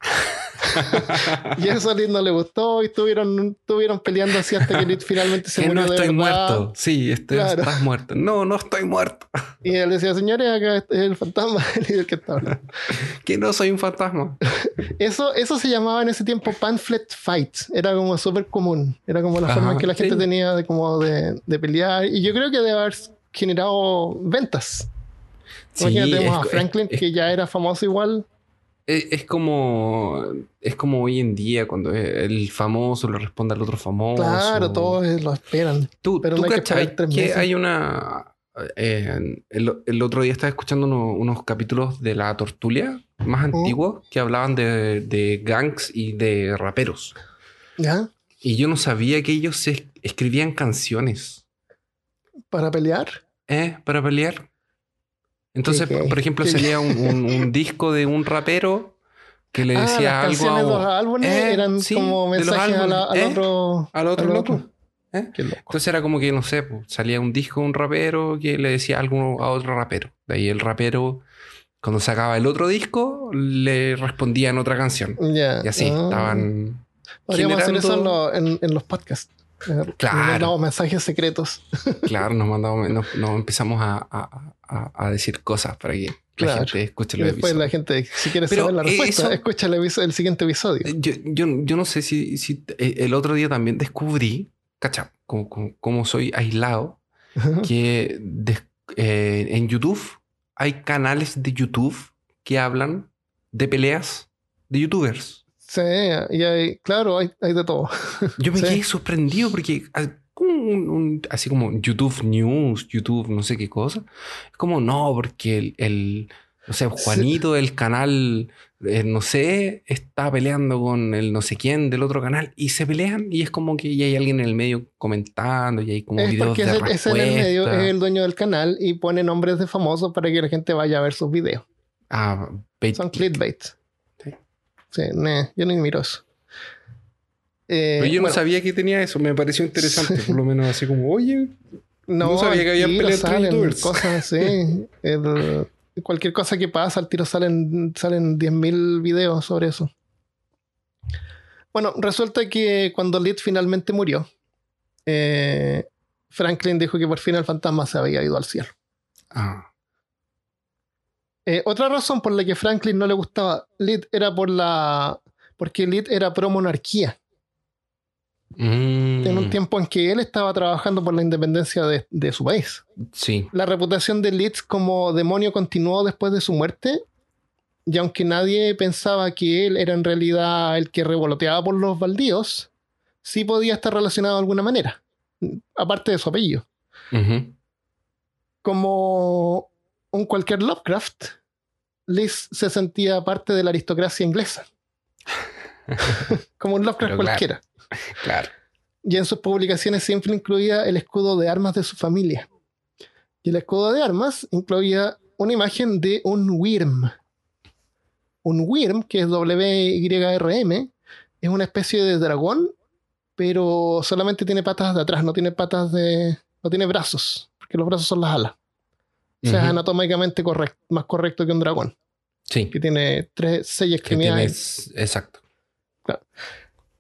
Y eso a Leeds no le gustó y estuvieron, estuvieron peleando así hasta que Leeds finalmente se murió no de estoy verdad. muerto. Sí, estoy- Claro. estás muerto. No, no estoy muerto. Y él decía, señores, acá es el fantasma el que está hablando. Que no soy un fantasma. Eso, eso se llamaba en ese tiempo pamphlet fight. Era como súper común. Era como la Ajá, forma en que la gente sí. tenía de, como de, de pelear. Y yo creo que debe haber generado ventas. Sí, Imagínate, es tenemos a co- es- Franklin, es- que ya era famoso igual. Es, es como es como hoy en día cuando el famoso le responde al otro famoso. Claro, todos eh, lo esperan. Tú, pero tú no hay que que hay una... eh, el, el otro día estaba escuchando uno- unos capítulos de La Tortulia más Oh. antiguos que hablaban de, de gangs y de raperos. ¿Ya? Y yo no sabía que ellos escribían canciones Para pelear. ¿eh? para pelear. Entonces, gay. por ejemplo, salía un, un- un disco de un rapero que le ah, decía las algo canciones de los a, álbumes Eh, eran sí, como mensajes a la- al álbumes, ¿eh? otro. al otro al loco. ¿eh? Loco. Entonces era como que, no sé, pues, salía un disco de un rapero que le decía algo a otro rapero. De ahí el rapero, cuando sacaba el otro disco, le respondía en otra canción. Ya. Y así, ah. estaban... Podríamos hacer eso en, generando- lo- en- en los podcasts. Claro. nos mandamos mensajes secretos. Claro, nos mandamos, nos, nos empezamos a, a- a- decir cosas para que Claro. la gente escuche Y los después episodios. la gente, si quiere Pero saber la respuesta, eso- escucha el, el siguiente episodio. Eh, Yo, yo, yo no sé si, si eh, el otro día también descubrí, cacha, como, como, como soy aislado, que des- eh, en YouTube hay canales de YouTube que hablan de peleas de youtubers. Sí, y hay, claro, hay, hay de todo. Yo me Sí. quedé sorprendido porque un- un- así como YouTube News, YouTube no sé qué cosa, es como no, porque el, el, no sé, Juanito del canal, eh, no sé, está peleando con el no sé quién del otro canal y se pelean y es como que ya hay alguien en el medio comentando y hay como es videos porque de ese, ese en el medio es el dueño del canal y pone nombres de famosos para que la gente vaya a ver sus videos. Ah, bait Son click. clickbait. Sí. Nah, yo ni miro eso. Eh, Pero yo no sabía que tenía eso, me pareció interesante, por lo menos así como, oye, no sabía que había peleas entre. Cosas así. El- cualquier cosa que pasa, al tiro salen, salen 10.000 videos sobre eso. Bueno, resulta que cuando Lid finalmente murió, eh, Franklin dijo que por fin el fantasma se había ido al cielo. ah, Eh, otra razón por la que Franklin no le gustaba Lid era por la. porque Lid era pro monarquía. mm, En un tiempo en que él estaba trabajando por la independencia de, de su país. Sí, La reputación de Leeds como demonio continuó después de su muerte. Y aunque nadie pensaba que él era en realidad el que revoloteaba por los baldíos, sí podía estar relacionado de alguna manera, aparte de su apellido. Como un cualquier Lovecraft, Liz se sentía parte de la aristocracia inglesa. Como un Lovecraft claro. cualquiera. claro. Y en sus publicaciones siempre incluía el escudo de armas de su familia. Y el escudo de armas incluía una imagen de un Wyrm. Un Wyrm, que es W-Y-R-M, es una especie de dragón, pero solamente tiene patas de atrás, no tiene patas de. no tiene brazos, porque los brazos son las alas. O sea, es anatómicamente correct- más correcto que un dragón, Sí, que tiene tres, seis extremidades. exacto.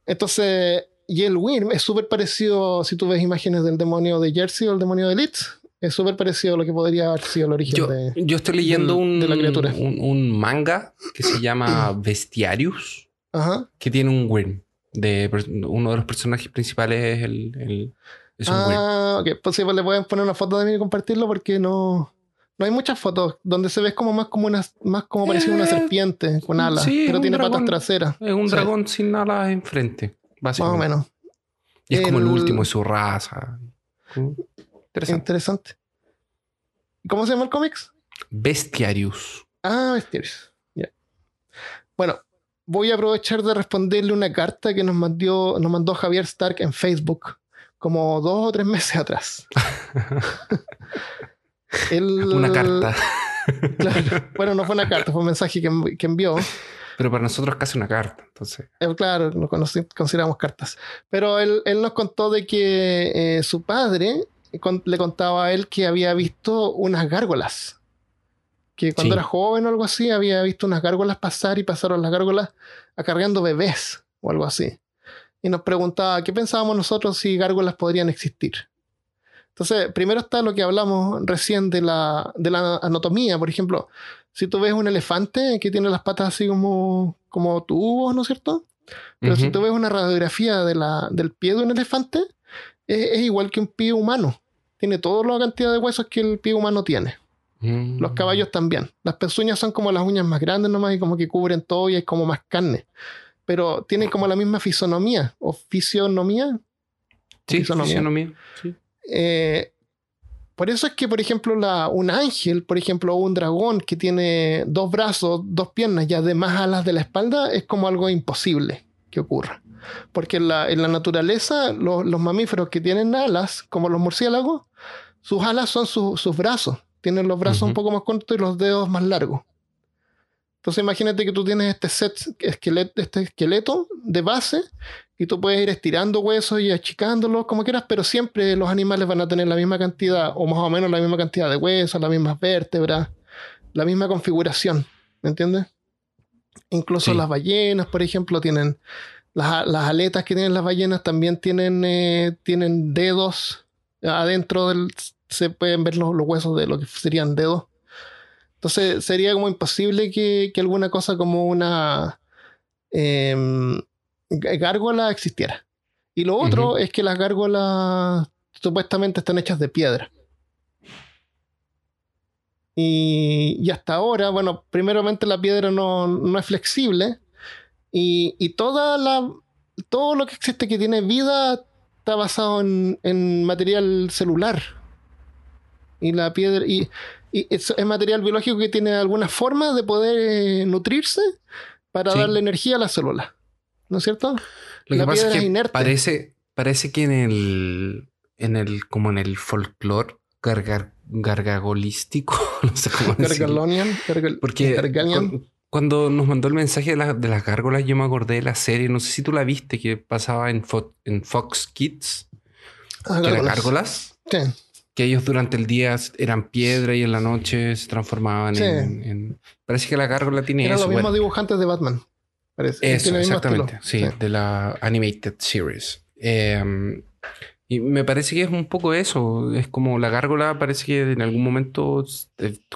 Entonces, y el Wyrm es súper parecido, si tú ves imágenes del demonio de Jersey o el demonio de Leeds, es súper parecido a lo que podría haber sido el origen Yo, de... yo estoy leyendo un, de la criatura. un, un manga que se llama Bestiarius, Ajá. que tiene un Wyrm. De, uno de los personajes principales es el, el- es un Wyrm. Ah, ok. Pues sí, pues le pueden poner una foto de mí y compartirlo porque no... No hay muchas fotos donde se ve como más como una más como pareciera una Eh, serpiente con alas, sí, pero tiene dragón. patas traseras, Es un sí. dragón sin alas enfrente, más o básicamente. menos. Y es como el último de su raza. Interesante. Interesante. ¿Cómo se llama el cómics? Bestiarius. Ah, Mysterious. Ya. Bueno, voy a aprovechar de responderle una carta que nos mandó, nos mandó Javier Stark en Facebook como dos o tres meses atrás. Él- Una carta. Claro. Bueno, no fue una carta, fue un mensaje que, que envió. Pero para nosotros casi una carta. Entonces, Eh, claro, lo consideramos cartas. Pero él, él nos contó de que eh, su padre con- le contaba a él que había visto unas gárgolas. Que cuando Sí. era joven o algo así, había visto unas gárgolas pasar y pasaron las gárgolas acarreando bebés o algo así. Y nos preguntaba qué pensábamos nosotros si gárgolas podrían existir. Entonces, primero está lo que hablamos recién de la, de la anatomía. Por ejemplo, si tú ves un elefante que tiene las patas así como, como tubos, ¿no es cierto? Pero si tú ves una radiografía de la, del pie de un elefante, es, es igual que un pie humano. Tiene toda la cantidad de huesos que el pie humano tiene. Mm. Los caballos también. Las pezuñas son como las uñas más grandes nomás y como que cubren todo y hay como más carne. Pero tienen como la misma fisonomía o fisionomía. Sí, fisonomía. fisonomía. Sí. Eh, por eso es que, por ejemplo, la, un ángel, por ejemplo, o un dragón que tiene dos brazos, dos piernas y además alas de la espalda, es como algo imposible que ocurra. Porque en la, en la naturaleza, lo- los mamíferos que tienen alas, como los murciélagos, sus alas son su- sus brazos. Tienen los brazos un poco más cortos y los dedos más largos. Entonces imagínate que tú tienes este set, esqueleto, este esqueleto de base y tú puedes ir estirando huesos y achicándolos como quieras, pero siempre los animales van a tener la misma cantidad o más o menos la misma cantidad de huesos, las mismas vértebras, la misma configuración, ¿me entiendes? Incluso Sí. las ballenas, por ejemplo, tienen las, las aletas que tienen las ballenas también tienen, eh, tienen dedos adentro del se pueden ver los, los huesos de lo que serían dedos. Entonces sería como imposible que, que alguna cosa como una em, gárgola existiera. Y lo otro es que las gárgolas supuestamente están hechas de piedra. Y, y hasta ahora, bueno, primeramente la piedra no, no es flexible y, y toda la, todo lo que existe que tiene vida está basado en, en material celular. Y la piedra, y, y es, es material biológico que tiene alguna forma de poder eh, nutrirse para Sí. darle energía a la célula. ¿No es cierto? Lo La que pasa piedra es que inerte. parece, parece que en el, en el, como en el folclore gargar, gargagolístico, no sé cómo. Gargalonian, gargal- Porque Gargalian. cu- cuando nos mandó el mensaje de, la- de las gárgolas, yo me acordé de la serie, no sé si tú la viste, que pasaba en, Fo- en Fox Kids, Ah, que eran gárgolas. Sí. que ellos durante el día eran piedra y en la noche se transformaban Sí. en, en- Parece que la gárgola tiene Eran eso. los mismos bueno. dibujantes de Batman. Parece. Eso, exactamente. Sí, de la Animated Series. Eh, y me parece que es un poco eso. Es como la gárgola parece que en algún momento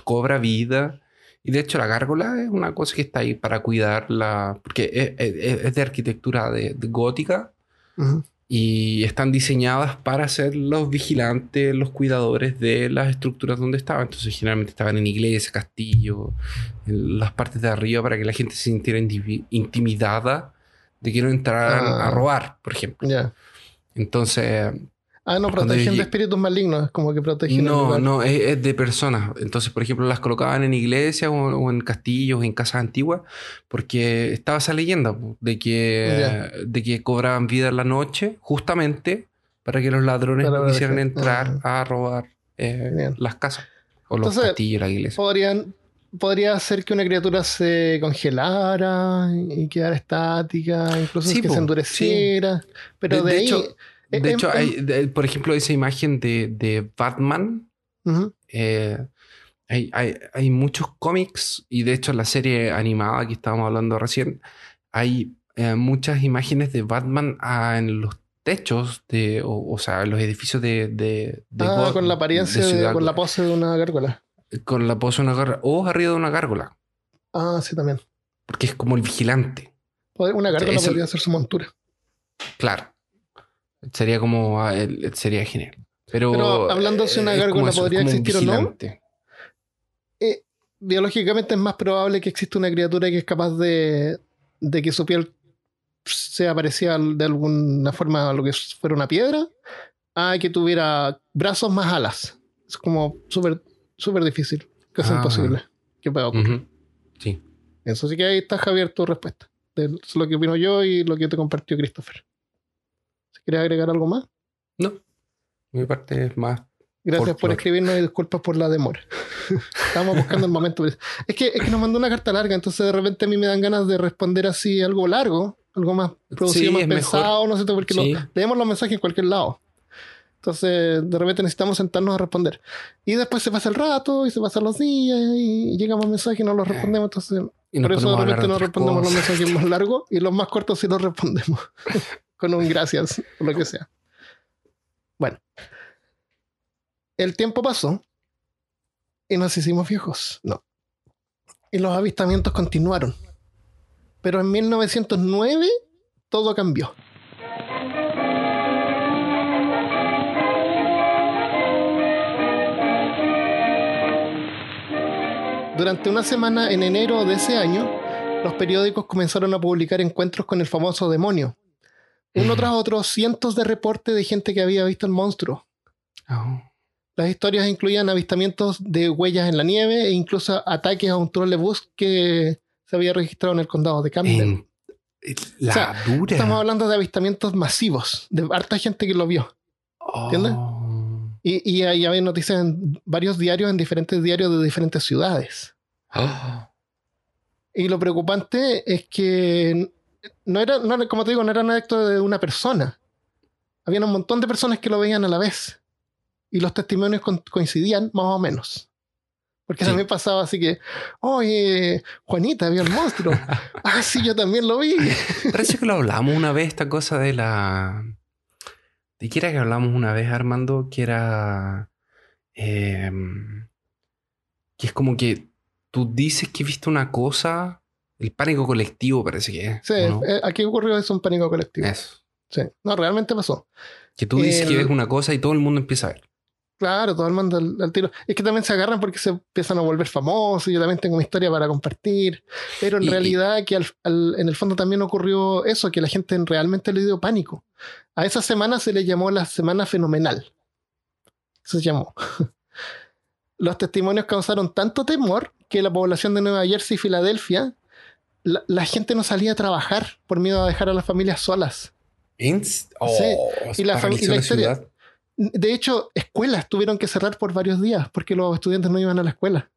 cobra vida. Y de hecho la gárgola es una cosa que está ahí para cuidarla. Porque es, es- es de arquitectura de, de gótica. Y están diseñadas para ser los vigilantes, los cuidadores de las estructuras donde estaban. Entonces, generalmente estaban en iglesias, castillos, en las partes de arriba para que la gente se sintiera intimidada de que no entraran Ah. a robar, por ejemplo. Ya. Entonces, Ah, no, protegen de espíritus malignos, es como que protegen no, no, es, es de personas. Entonces, por ejemplo, las colocaban en iglesias o, o en castillos, en casas antiguas, porque estaba esa leyenda de que, de que cobraban vida en la noche, justamente para que los ladrones no quisieran entrar a robar eh, las casas o los Entonces, castillos, la iglesia. Podrían, podría ser que una criatura se congelara y quedara estática, incluso Sí, que po, se endureciera. Pero De- de, de ahí. hecho- De em- hecho, hay, de- por ejemplo, esa imagen de, de Batman. Eh, hay, hay- hay muchos cómics y de hecho en la serie animada que estábamos hablando recién, hay eh, muchas imágenes de Batman ah, en los techos de, o, o sea, en los edificios de, de, de Ah, con la apariencia, de Ciudad- con la pose de una gárgola. con la pose de una gárgola o arriba de una gárgola, Ah, sí, también. porque es como el vigilante. Una gárgola Eso- podría ser su montura. Claro. Sería como ah, el- sería genial. Pero, Pero hablando si una como gárgola eso, podría existir o no, vigilante. Biológicamente es más probable que exista una criatura que es capaz de, de que su piel sea parecida de alguna forma a lo que fuera una piedra, a que tuviera brazos más alas. Es como súper súper difícil, casi Ah. imposible que pueda ocurrir. Sí. Eso sí que ahí está, Javier, tu respuesta. De lo que opino yo y lo que te compartió Christopher. Quieres agregar algo más, No. Mi parte es más. gracias por Folclore. escribirnos y disculpas por la demora. Estábamos buscando el momento. Es que, es que nos mandó una carta larga, entonces de repente a mí me dan ganas de responder así algo largo, algo más producido, Sí, más pensado, no sé, porque lo- Sí. leemos los mensajes en cualquier lado. Entonces, de repente necesitamos sentarnos a responder. Y después se pasa el rato y se pasan los días y llegamos mensajes y no los respondemos. Entonces, por eso de repente no respondemos los cosas. mensajes más largos y los más cortos sí los respondemos. Con un gracias o lo que sea. Bueno. El tiempo pasó y nos hicimos viejos. No. Y los avistamientos continuaron. Pero en 1909 todo cambió. Durante una semana en enero de ese año, los periódicos comenzaron a publicar encuentros con el famoso demonio. Uno Mm. tras otro, cientos de reportes de gente que había visto el monstruo. Oh. Las historias incluían avistamientos de huellas en la nieve e incluso ataques a un trolebús que se había registrado en el condado de Camden. En- La O sea, dura. Estamos hablando de avistamientos masivos, de harta gente que lo vio. ¿entiendes? Oh. Y, y ahí había noticias en varios diarios, en diferentes diarios de diferentes ciudades. Oh. Y lo preocupante es que no era, no como te digo, no era un acto de una persona. Había un montón de personas que lo veían a la vez. Y los testimonios con- coincidían más o menos. Porque Sí. también pasaba así que, oye, Juanita vio el monstruo. ah, sí, yo también lo vi. Parece que lo hablamos una vez, esta cosa de la. ¿De qué era que hablamos una vez, Armando? Que era. em, que es como que tú dices que viste una cosa. El pánico colectivo parece que es. Sí, eh, aquí ocurrió eso un pánico colectivo. Eso. Sí. No, realmente pasó. Que tú dices que ves una cosa y todo el mundo empieza a ver. Claro, todo el mundo al, al tiro. Es que también se agarran porque se empiezan a volver famosos. y Yo también tengo una historia para compartir. Pero en Y- realidad, que al- al- en el fondo también ocurrió eso, que la gente realmente le dio pánico. A esa semana se le llamó la semana fenomenal. Se llamó. Los testimonios causaron tanto temor que la población de Nueva Jersey y Filadelfia, la, la gente no salía a trabajar por miedo a dejar a las familias solas. Ins- Sí. se Y la y la historia-. De hecho, escuelas tuvieron que cerrar por varios días porque los estudiantes no iban a la escuela.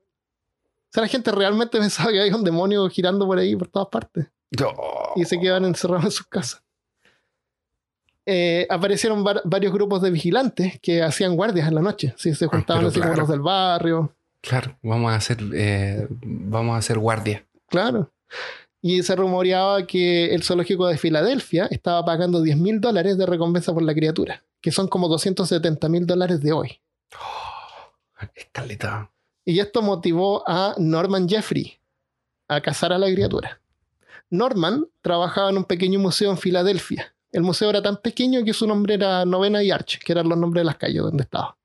O sea, la gente realmente pensaba que había un demonio girando por ahí, por todas partes. Oh. Y se quedaban encerrados en sus casas. Eh, aparecieron var- varios grupos de vigilantes que hacían guardias en la noche. Sí, se juntaban pero así como claro. los del barrio. Claro, vamos a hacer, eh, vamos a hacer guardia. Claro. Y se rumoreaba que el zoológico de Filadelfia estaba pagando 10 mil dólares de recompensa por la criatura, que son como 270 mil dólares de hoy. Escaleta. Y esto motivó a Norman Jeffrey a cazar a la criatura. Norman trabajaba en un pequeño museo en Filadelfia. El museo era tan pequeño que su nombre era Novena y Arch, que eran los nombres de las calles donde estaba.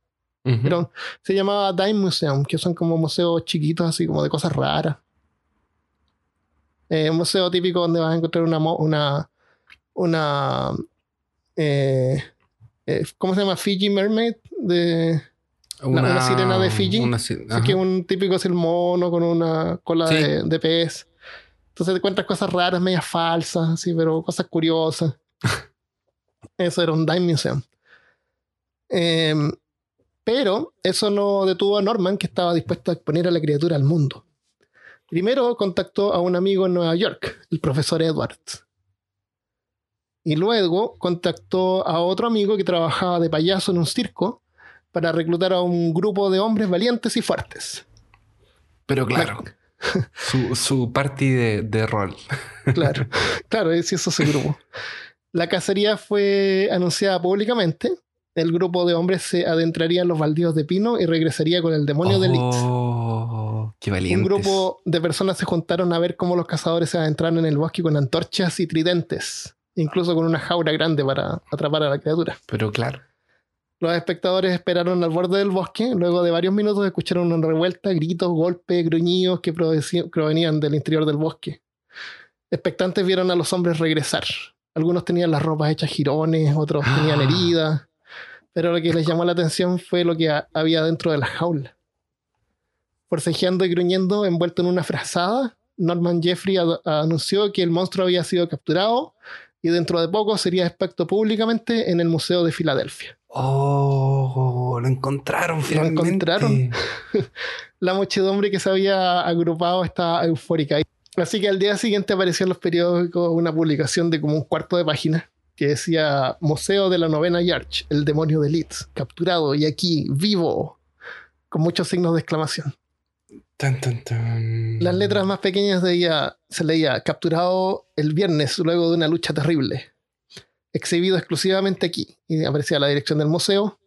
Pero se llamaba Dime Museum, que son como museos chiquitos, así como de cosas raras. Eh, un museo típico donde vas a encontrar una. una, una eh, eh, ¿Cómo se llama? Fiji Mermaid. De, una sirena de Fiji. una Así que un típico es el mono con una cola Sí. de, de pez. Entonces te encuentras cosas raras, medias falsas, así, pero cosas curiosas. Eso era un Dime Museum. Em, pero eso no detuvo a Norman, que estaba dispuesto a exponer a la criatura al mundo. Primero contactó a un amigo en Nueva York, el profesor Edwards. Y luego contactó a otro amigo que trabajaba de payaso en un circo para reclutar a un grupo de hombres valientes y fuertes. Pero claro, su, su party de, de rol. Claro, claro, es ese grupo. La cacería fue anunciada públicamente. El grupo de hombres se adentraría en los baldíos de pino y regresaría con el demonio de Leeds. Qué. Un grupo de personas se juntaron a ver cómo los cazadores se adentraron en el bosque con antorchas y tridentes, incluso con una jaula grande para atrapar a la criatura. Pero claro. Los espectadores esperaron al borde del bosque. Luego de varios minutos escucharon una revuelta, gritos, golpes, gruñidos que provenían del interior del bosque. Expectantes vieron a los hombres regresar. Algunos tenían las ropas hechas jirones, otros tenían Ah. heridas. Pero lo que les llamó la atención fue lo que ha- había dentro de la jaula. Forcejeando y gruñendo, envuelto en una frazada, Norman Jeffrey anunció que el monstruo había sido capturado y dentro de poco sería expuesto públicamente en el Museo de Filadelfia. Oh, lo encontraron finalmente. encontraron. La muchedumbre que se había agrupado estaba eufórica. Así que al día siguiente apareció en los periódicos una publicación de como un cuarto de página que decía Museo de la Novena Yarch, el demonio de Leeds, capturado y aquí, vivo, con muchos signos de exclamación. Tan, tan, tan. Las letras más pequeñas de ella se leía capturado el viernes luego de una lucha terrible. Exhibido exclusivamente aquí. Y aparecía la dirección del museo.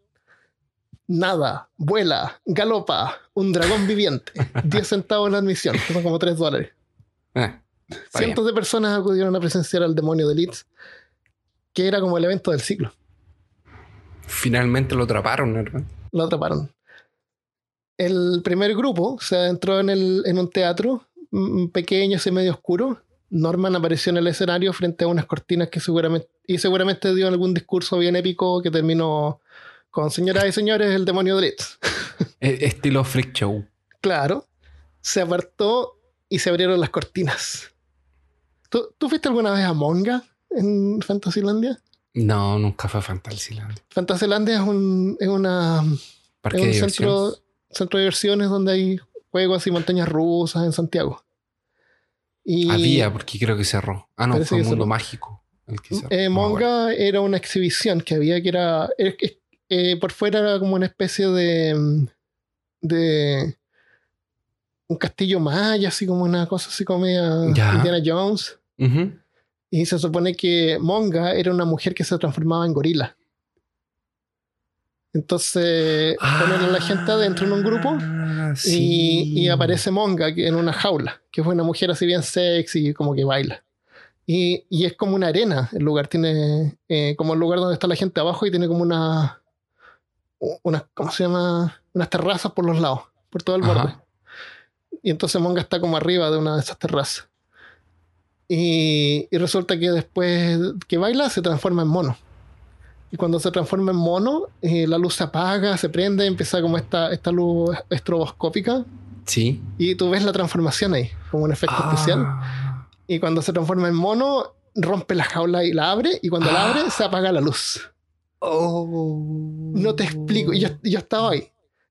Nada, vuela, galopa, un dragón viviente. 10 centavos la admisión, que son como 3 dólares. Ah, Cientos de personas acudieron a presenciar al demonio de Leeds, que era como el evento del siglo. Finalmente lo atraparon, ¿verdad? Lo atraparon. El primer grupo se adentró en, el, en un teatro mm, pequeño y medio oscuro. Norman apareció en el escenario frente a unas cortinas que seguramente, y seguramente dio algún discurso bien épico que terminó con señoras y señores, el demonio de Leeds. E- Estilo freak show. Claro, se apartó y se abrieron las cortinas. ¿Tú, ¿tú fuiste alguna vez a Monga en Fantasylandia? No, nunca fue a Fantasyland. Fantasylandia es, un, es una, Parque es de un centro, centro de diversiones donde hay juegos y montañas rusas en Santiago. Y Había, porque creo que cerró. Ah, no, fue un mundo cerró. mágico. El que cerró. eh, Monga era una exhibición que había que era. eh, por fuera era como una especie de. mm, de. un castillo maya, así como una cosa así como media Ya. Indiana Jones. Y se supone que Monga era una mujer que se transformaba en gorila. Entonces ponen a la gente adentro en un grupo Ah, y, y aparece Monga en una jaula, que es una mujer así bien sexy, como que baila. Y, y es como una arena el lugar, tiene eh, como el lugar donde está la gente abajo y tiene como una, una ¿cómo se llama? Unas terrazas por los lados, por todo el Ajá. borde. Y entonces Monga está como arriba de una de esas terrazas. Y, y resulta que después que baila se transforma en mono. Y cuando se transforma en mono, eh, la luz se apaga, se prende, empieza como esta, esta luz estroboscópica. Sí. Y tú ves la transformación ahí, como un efecto especial. Ah. Y cuando se transforma en mono, rompe la jaula y la abre. Y cuando la Ah. abre, se apaga la luz. Oh. No te explico. Yo, yo estaba ahí.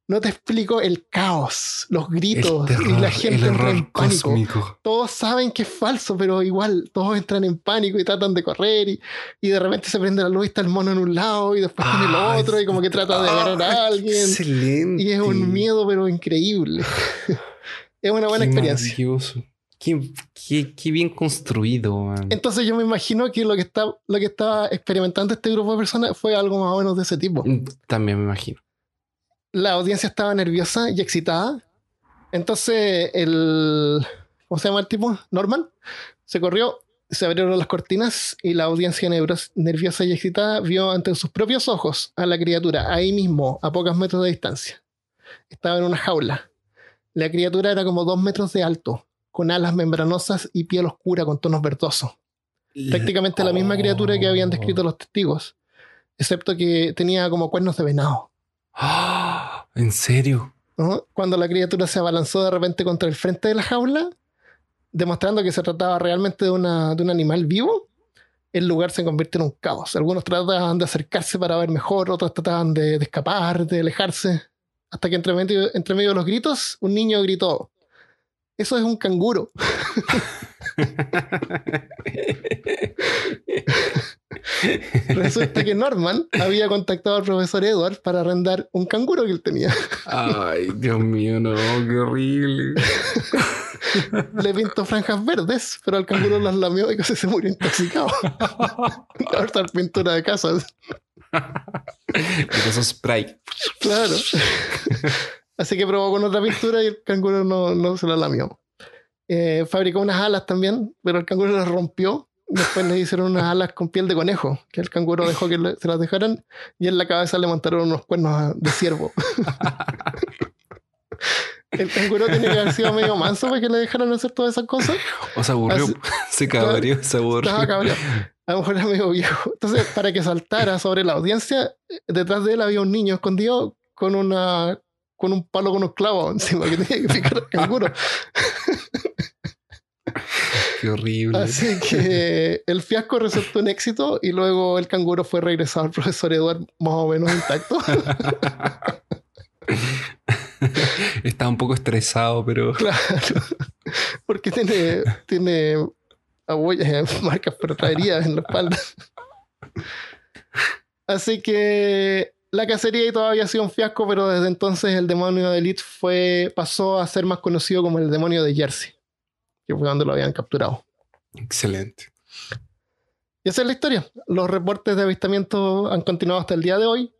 No te explico el caos, los gritos terror, y la gente entra en pánico. cósmico. Todos saben que es falso, pero igual todos entran en pánico y tratan de correr y, y de repente se prende la luz y está el mono en un lado y después en el Ah, otro y como que trata de agarrar a ah, alguien. Excelente. Y es un miedo, pero increíble. es una buena Qué experiencia. maravilloso. Qué, qué- qué bien construido, man. Entonces yo me imagino que lo que está, lo que estaba experimentando este grupo de personas fue algo más o menos de ese tipo. Mm, También me imagino. La audiencia estaba nerviosa y excitada. Entonces el ¿cómo se llama el tipo? Norman se corrió, se abrieron las cortinas y la audiencia nerviosa y excitada vio ante sus propios ojos a la criatura ahí mismo, a pocos metros de distancia. Estaba en una jaula. La criatura era como dos metros de alto, con alas membranosas y piel oscura con tonos verdosos. prácticamente la misma criatura que habían descrito los testigos, excepto que tenía como cuernos de venado. Ah, ¿En serio? ¿no? Cuando la criatura se abalanzó de repente contra el frente de la jaula, demostrando que se trataba realmente de, una, de un animal vivo, el lugar se convirtió en un caos. Algunos trataban de acercarse para ver mejor, otros trataban de, de escapar, de alejarse, hasta que entre medio, entre medio de los gritos, un niño gritó, eso es un canguro. Resulta que Norman había contactado al profesor Edward para arrendar un canguro que él tenía. Ay, Dios mío, no, qué horrible. Le pintó franjas verdes, pero al canguro las lamió y casi se murió intoxicado. Ahorita pintura de casas. Le puso spray. Claro. Así que probó con otra pintura y el canguro no, no se la lamió. Eh, fabricó unas alas también, pero el canguro las rompió. Después le hicieron unas alas con piel de conejo, que el canguro dejó que le- se las dejaran, y en la cabeza le montaron unos cuernos de ciervo. el canguro tiene que haber sido medio manso para que le dejaran hacer todas esas cosas. O se aburrió. Así- Se cabreó, se aburrió. Estaba cabreado. A lo mejor era medio viejo. Entonces, para que saltara sobre la audiencia, eh, detrás de él había un niño escondido con una con un palo con unos clavos encima que tenía que picar al canguro. Qué horrible. Así que el fiasco resultó un éxito y luego el canguro fue regresado al profesor Edward más o menos intacto. Estaba un poco estresado, pero claro. Porque tiene, tiene aguillas, marcas por heridas en la espalda. Así que la cacería todavía ha sido un fiasco, pero desde entonces el demonio de Elite fue, pasó a ser más conocido como el demonio de Jersey, que fue donde lo habían capturado. excelente. Y esa es la historia. Los reportes de avistamiento han continuado hasta el día de hoy,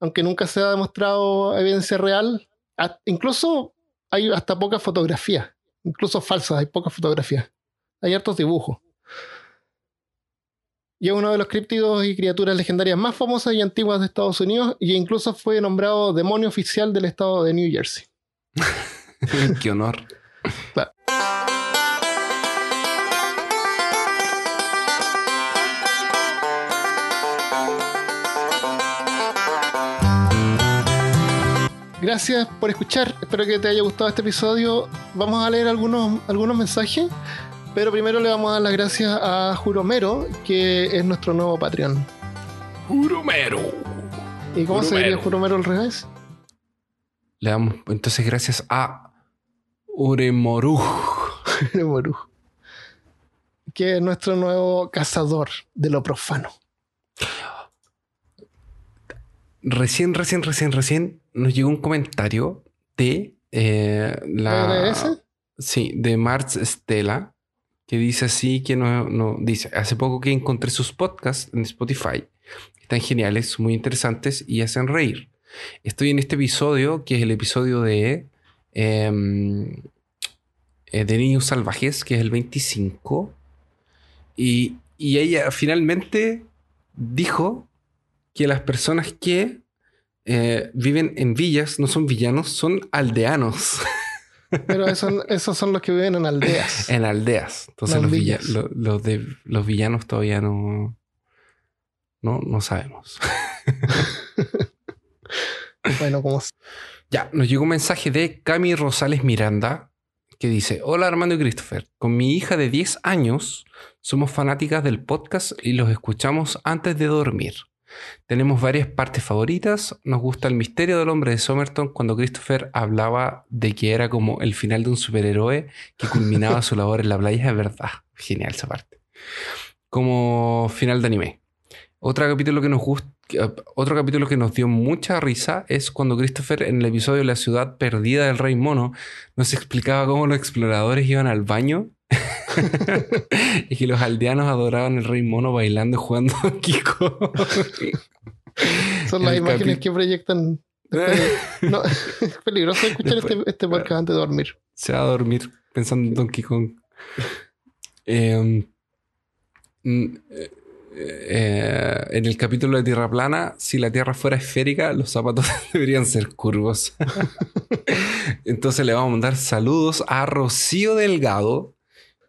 aunque nunca se ha demostrado evidencia real. Incluso hay hasta pocas fotografías, incluso falsas, hay pocas fotografías. Hay hartos dibujos. Y es uno de los críptidos y criaturas legendarias más famosas y antiguas de Estados Unidos, y incluso fue nombrado demonio oficial del estado de New Jersey. Qué honor. Claro. Gracias por escuchar. Espero que te haya gustado este episodio. Vamos a leer algunos, algunos mensajes, pero primero le vamos a dar las gracias a Juromero, que es nuestro nuevo Patreon. Juromero. ¿Y cómo se diría Juromero. Juromero al revés? Le damos entonces gracias a Uremoru. Juromero. Que es nuestro nuevo cazador de lo profano. Recién, recién, recién, recién nos llegó un comentario de eh, la. Sí, de Marx Stella, que dice así que no, no dice. Hace poco que encontré sus podcasts en Spotify. Están geniales, muy interesantes y hacen reír. Estoy en este episodio, que es el episodio de, em, eh, de Niños Salvajes, que es el 25. Y, y ella finalmente dijo que las personas que eh, viven en villas no son villanos, son aldeanos Pero eso- esos son los que viven en aldeas. en aldeas. Entonces Las los, villa- villas. lo- los de, los villanos todavía no, no, no sabemos. Bueno, como Ya, nos llegó un mensaje de Cami Rosales Miranda que dice, hola Armando y Christopher, con mi hija de 10 años somos fanáticas del podcast y los escuchamos antes de dormir. Tenemos varias partes favoritas, nos gusta el misterio del hombre de Somerton cuando Christopher hablaba de que era como el final de un superhéroe que culminaba su labor en la playa, es verdad, genial esa parte. Como final de anime. Otro capítulo que nos otro capítulo que nos dio mucha risa es cuando Christopher en el episodio la ciudad perdida del Rey Mono nos explicaba cómo los exploradores iban al baño y que los aldeanos adoraban el Rey Mono bailando y jugando Kiko. son las El imágenes capi- que proyectan. después de- No, es peligroso escuchar Después- este, este podcast antes de dormir. Se va a dormir pensando en Donkey Kong. Mm, eh, eh, en el capítulo de Tierra Plana, si la Tierra fuera esférica, los zapatos deberían ser curvos. Entonces le vamos a mandar saludos a Rocío Delgado,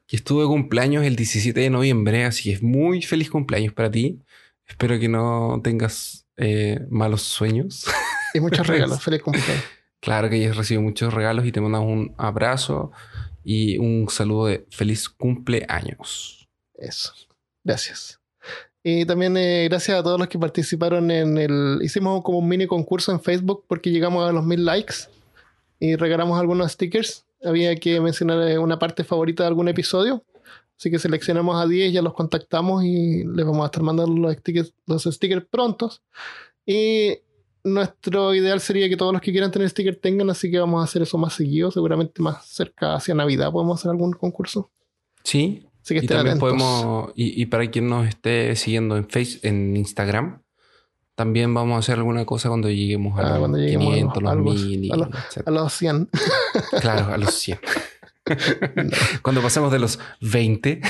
que estuvo de cumpleaños el 17 de noviembre, así que es muy feliz cumpleaños para ti. Espero que no tengas eh, malos sueños. Y muchos regalos. Feliz cumpleaños. Claro que hayas recibido muchos regalos y te mandamos un abrazo y un saludo de feliz cumpleaños. Eso. Gracias. Y también eh, gracias a todos los que participaron en el... Hicimos como un mini concurso en Facebook porque llegamos a los mil likes y regalamos algunos stickers. Había que mencionar eh, una parte favorita de algún episodio. Así que seleccionamos a 10, ya los contactamos y les vamos a estar mandando los stickers, los stickers prontos. Y nuestro ideal sería que todos los que quieran tener sticker tengan, así que vamos a hacer eso más seguido, seguramente más cerca hacia Navidad podemos hacer algún concurso. Sí. Así que Y estén también atentos. podemos, y, y para quien nos esté siguiendo en Face, en Instagram, también vamos a hacer alguna cosa cuando lleguemos a Ah, los lleguemos a los- 500, los los- 1000, y a los-. A los 100. Claro, a los 100. Cuando pasemos de los 20,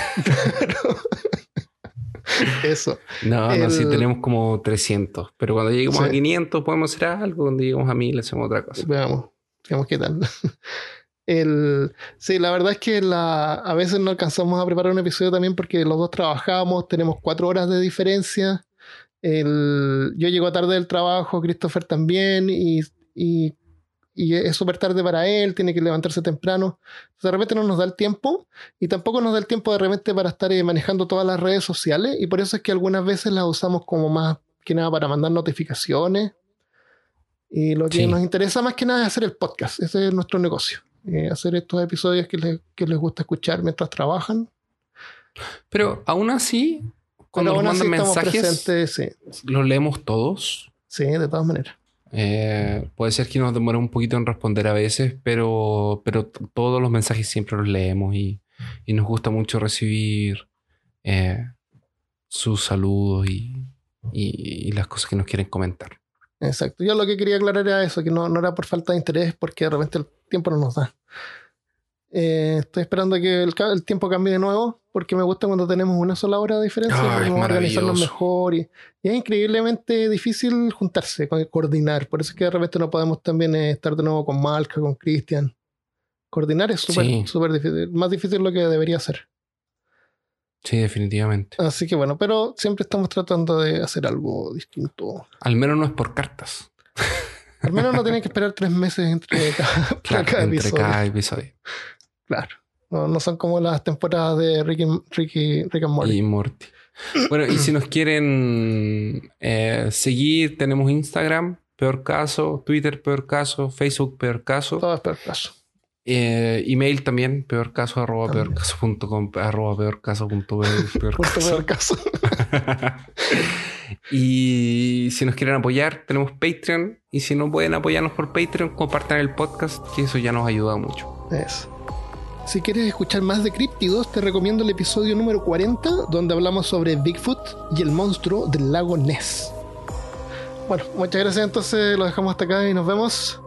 Eso. no, no, sí tenemos como 300. Pero cuando lleguemos a Sí. 500 podemos hacer algo. Cuando lleguemos a 1000 hacemos otra cosa. Veamos. Veamos qué tal. El, sí, la verdad es que la, a veces no alcanzamos a preparar un episodio también porque los dos trabajamos, tenemos cuatro horas de diferencia. El, yo llego tarde del trabajo, Christopher también, y, y, y es súper tarde para él, tiene que levantarse temprano. De repente no nos da el tiempo y tampoco nos da el tiempo de repente para estar eh, manejando todas las redes sociales y por eso es que algunas veces las usamos como más que nada para mandar notificaciones. Y lo que Sí. nos interesa más que nada es hacer el podcast, ese es nuestro negocio. eh, hacer estos episodios que les, que les gusta escuchar mientras trabajan. Pero aún así, cuando Pero nos mandan mensajes, presentes, sí, los leemos todos. sí, de todas maneras. Eh, puede ser que nos demore un poquito en responder a veces, pero, pero todos los mensajes siempre los leemos y, y nos gusta mucho recibir eh, sus saludos y, y- y las cosas que nos quieren comentar. Exacto. Yo lo que quería aclarar era eso, que no, no era por falta de interés, porque de repente el tiempo no nos da. Eh, estoy esperando que el, tiempo cambie de nuevo, porque me gusta cuando tenemos una sola hora de diferencia, es podemos organizarnos mejor y, y es increíblemente difícil juntarse, co- coordinar. Por eso es que de repente no podemos también eh, estar de nuevo con Malca, con Cristian. Coordinar es súper Sí. difícil, más difícil de lo que debería ser. Sí, definitivamente. Así que bueno, pero siempre estamos tratando de hacer algo distinto. Al menos no es por cartas. Al menos no tienen que esperar tres meses entre cada, Claro, cada entre episodio. cada episodio. Claro. No, no son como las temporadas de Ricky, Ricky, Rick and Morty. Y Morty. Bueno, y si nos quieren eh, seguir, tenemos Instagram, peor caso, Twitter, peor caso, Facebook, peor caso. Todo es peor caso. Eh, email también, peor caso, arroba peor caso punto com, arroba peor caso punto peor caso. peor caso. y si nos quieren apoyar, tenemos Patreon. Y si no pueden apoyarnos por Patreon, compartan el podcast, que eso ya nos ayuda mucho. Eso. Si quieres escuchar más de Críptidos, te recomiendo el episodio número 40, donde hablamos sobre Bigfoot y el monstruo del lago Ness. Bueno, muchas gracias entonces, lo dejamos hasta acá y nos vemos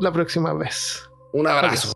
la próxima vez. Un abrazo.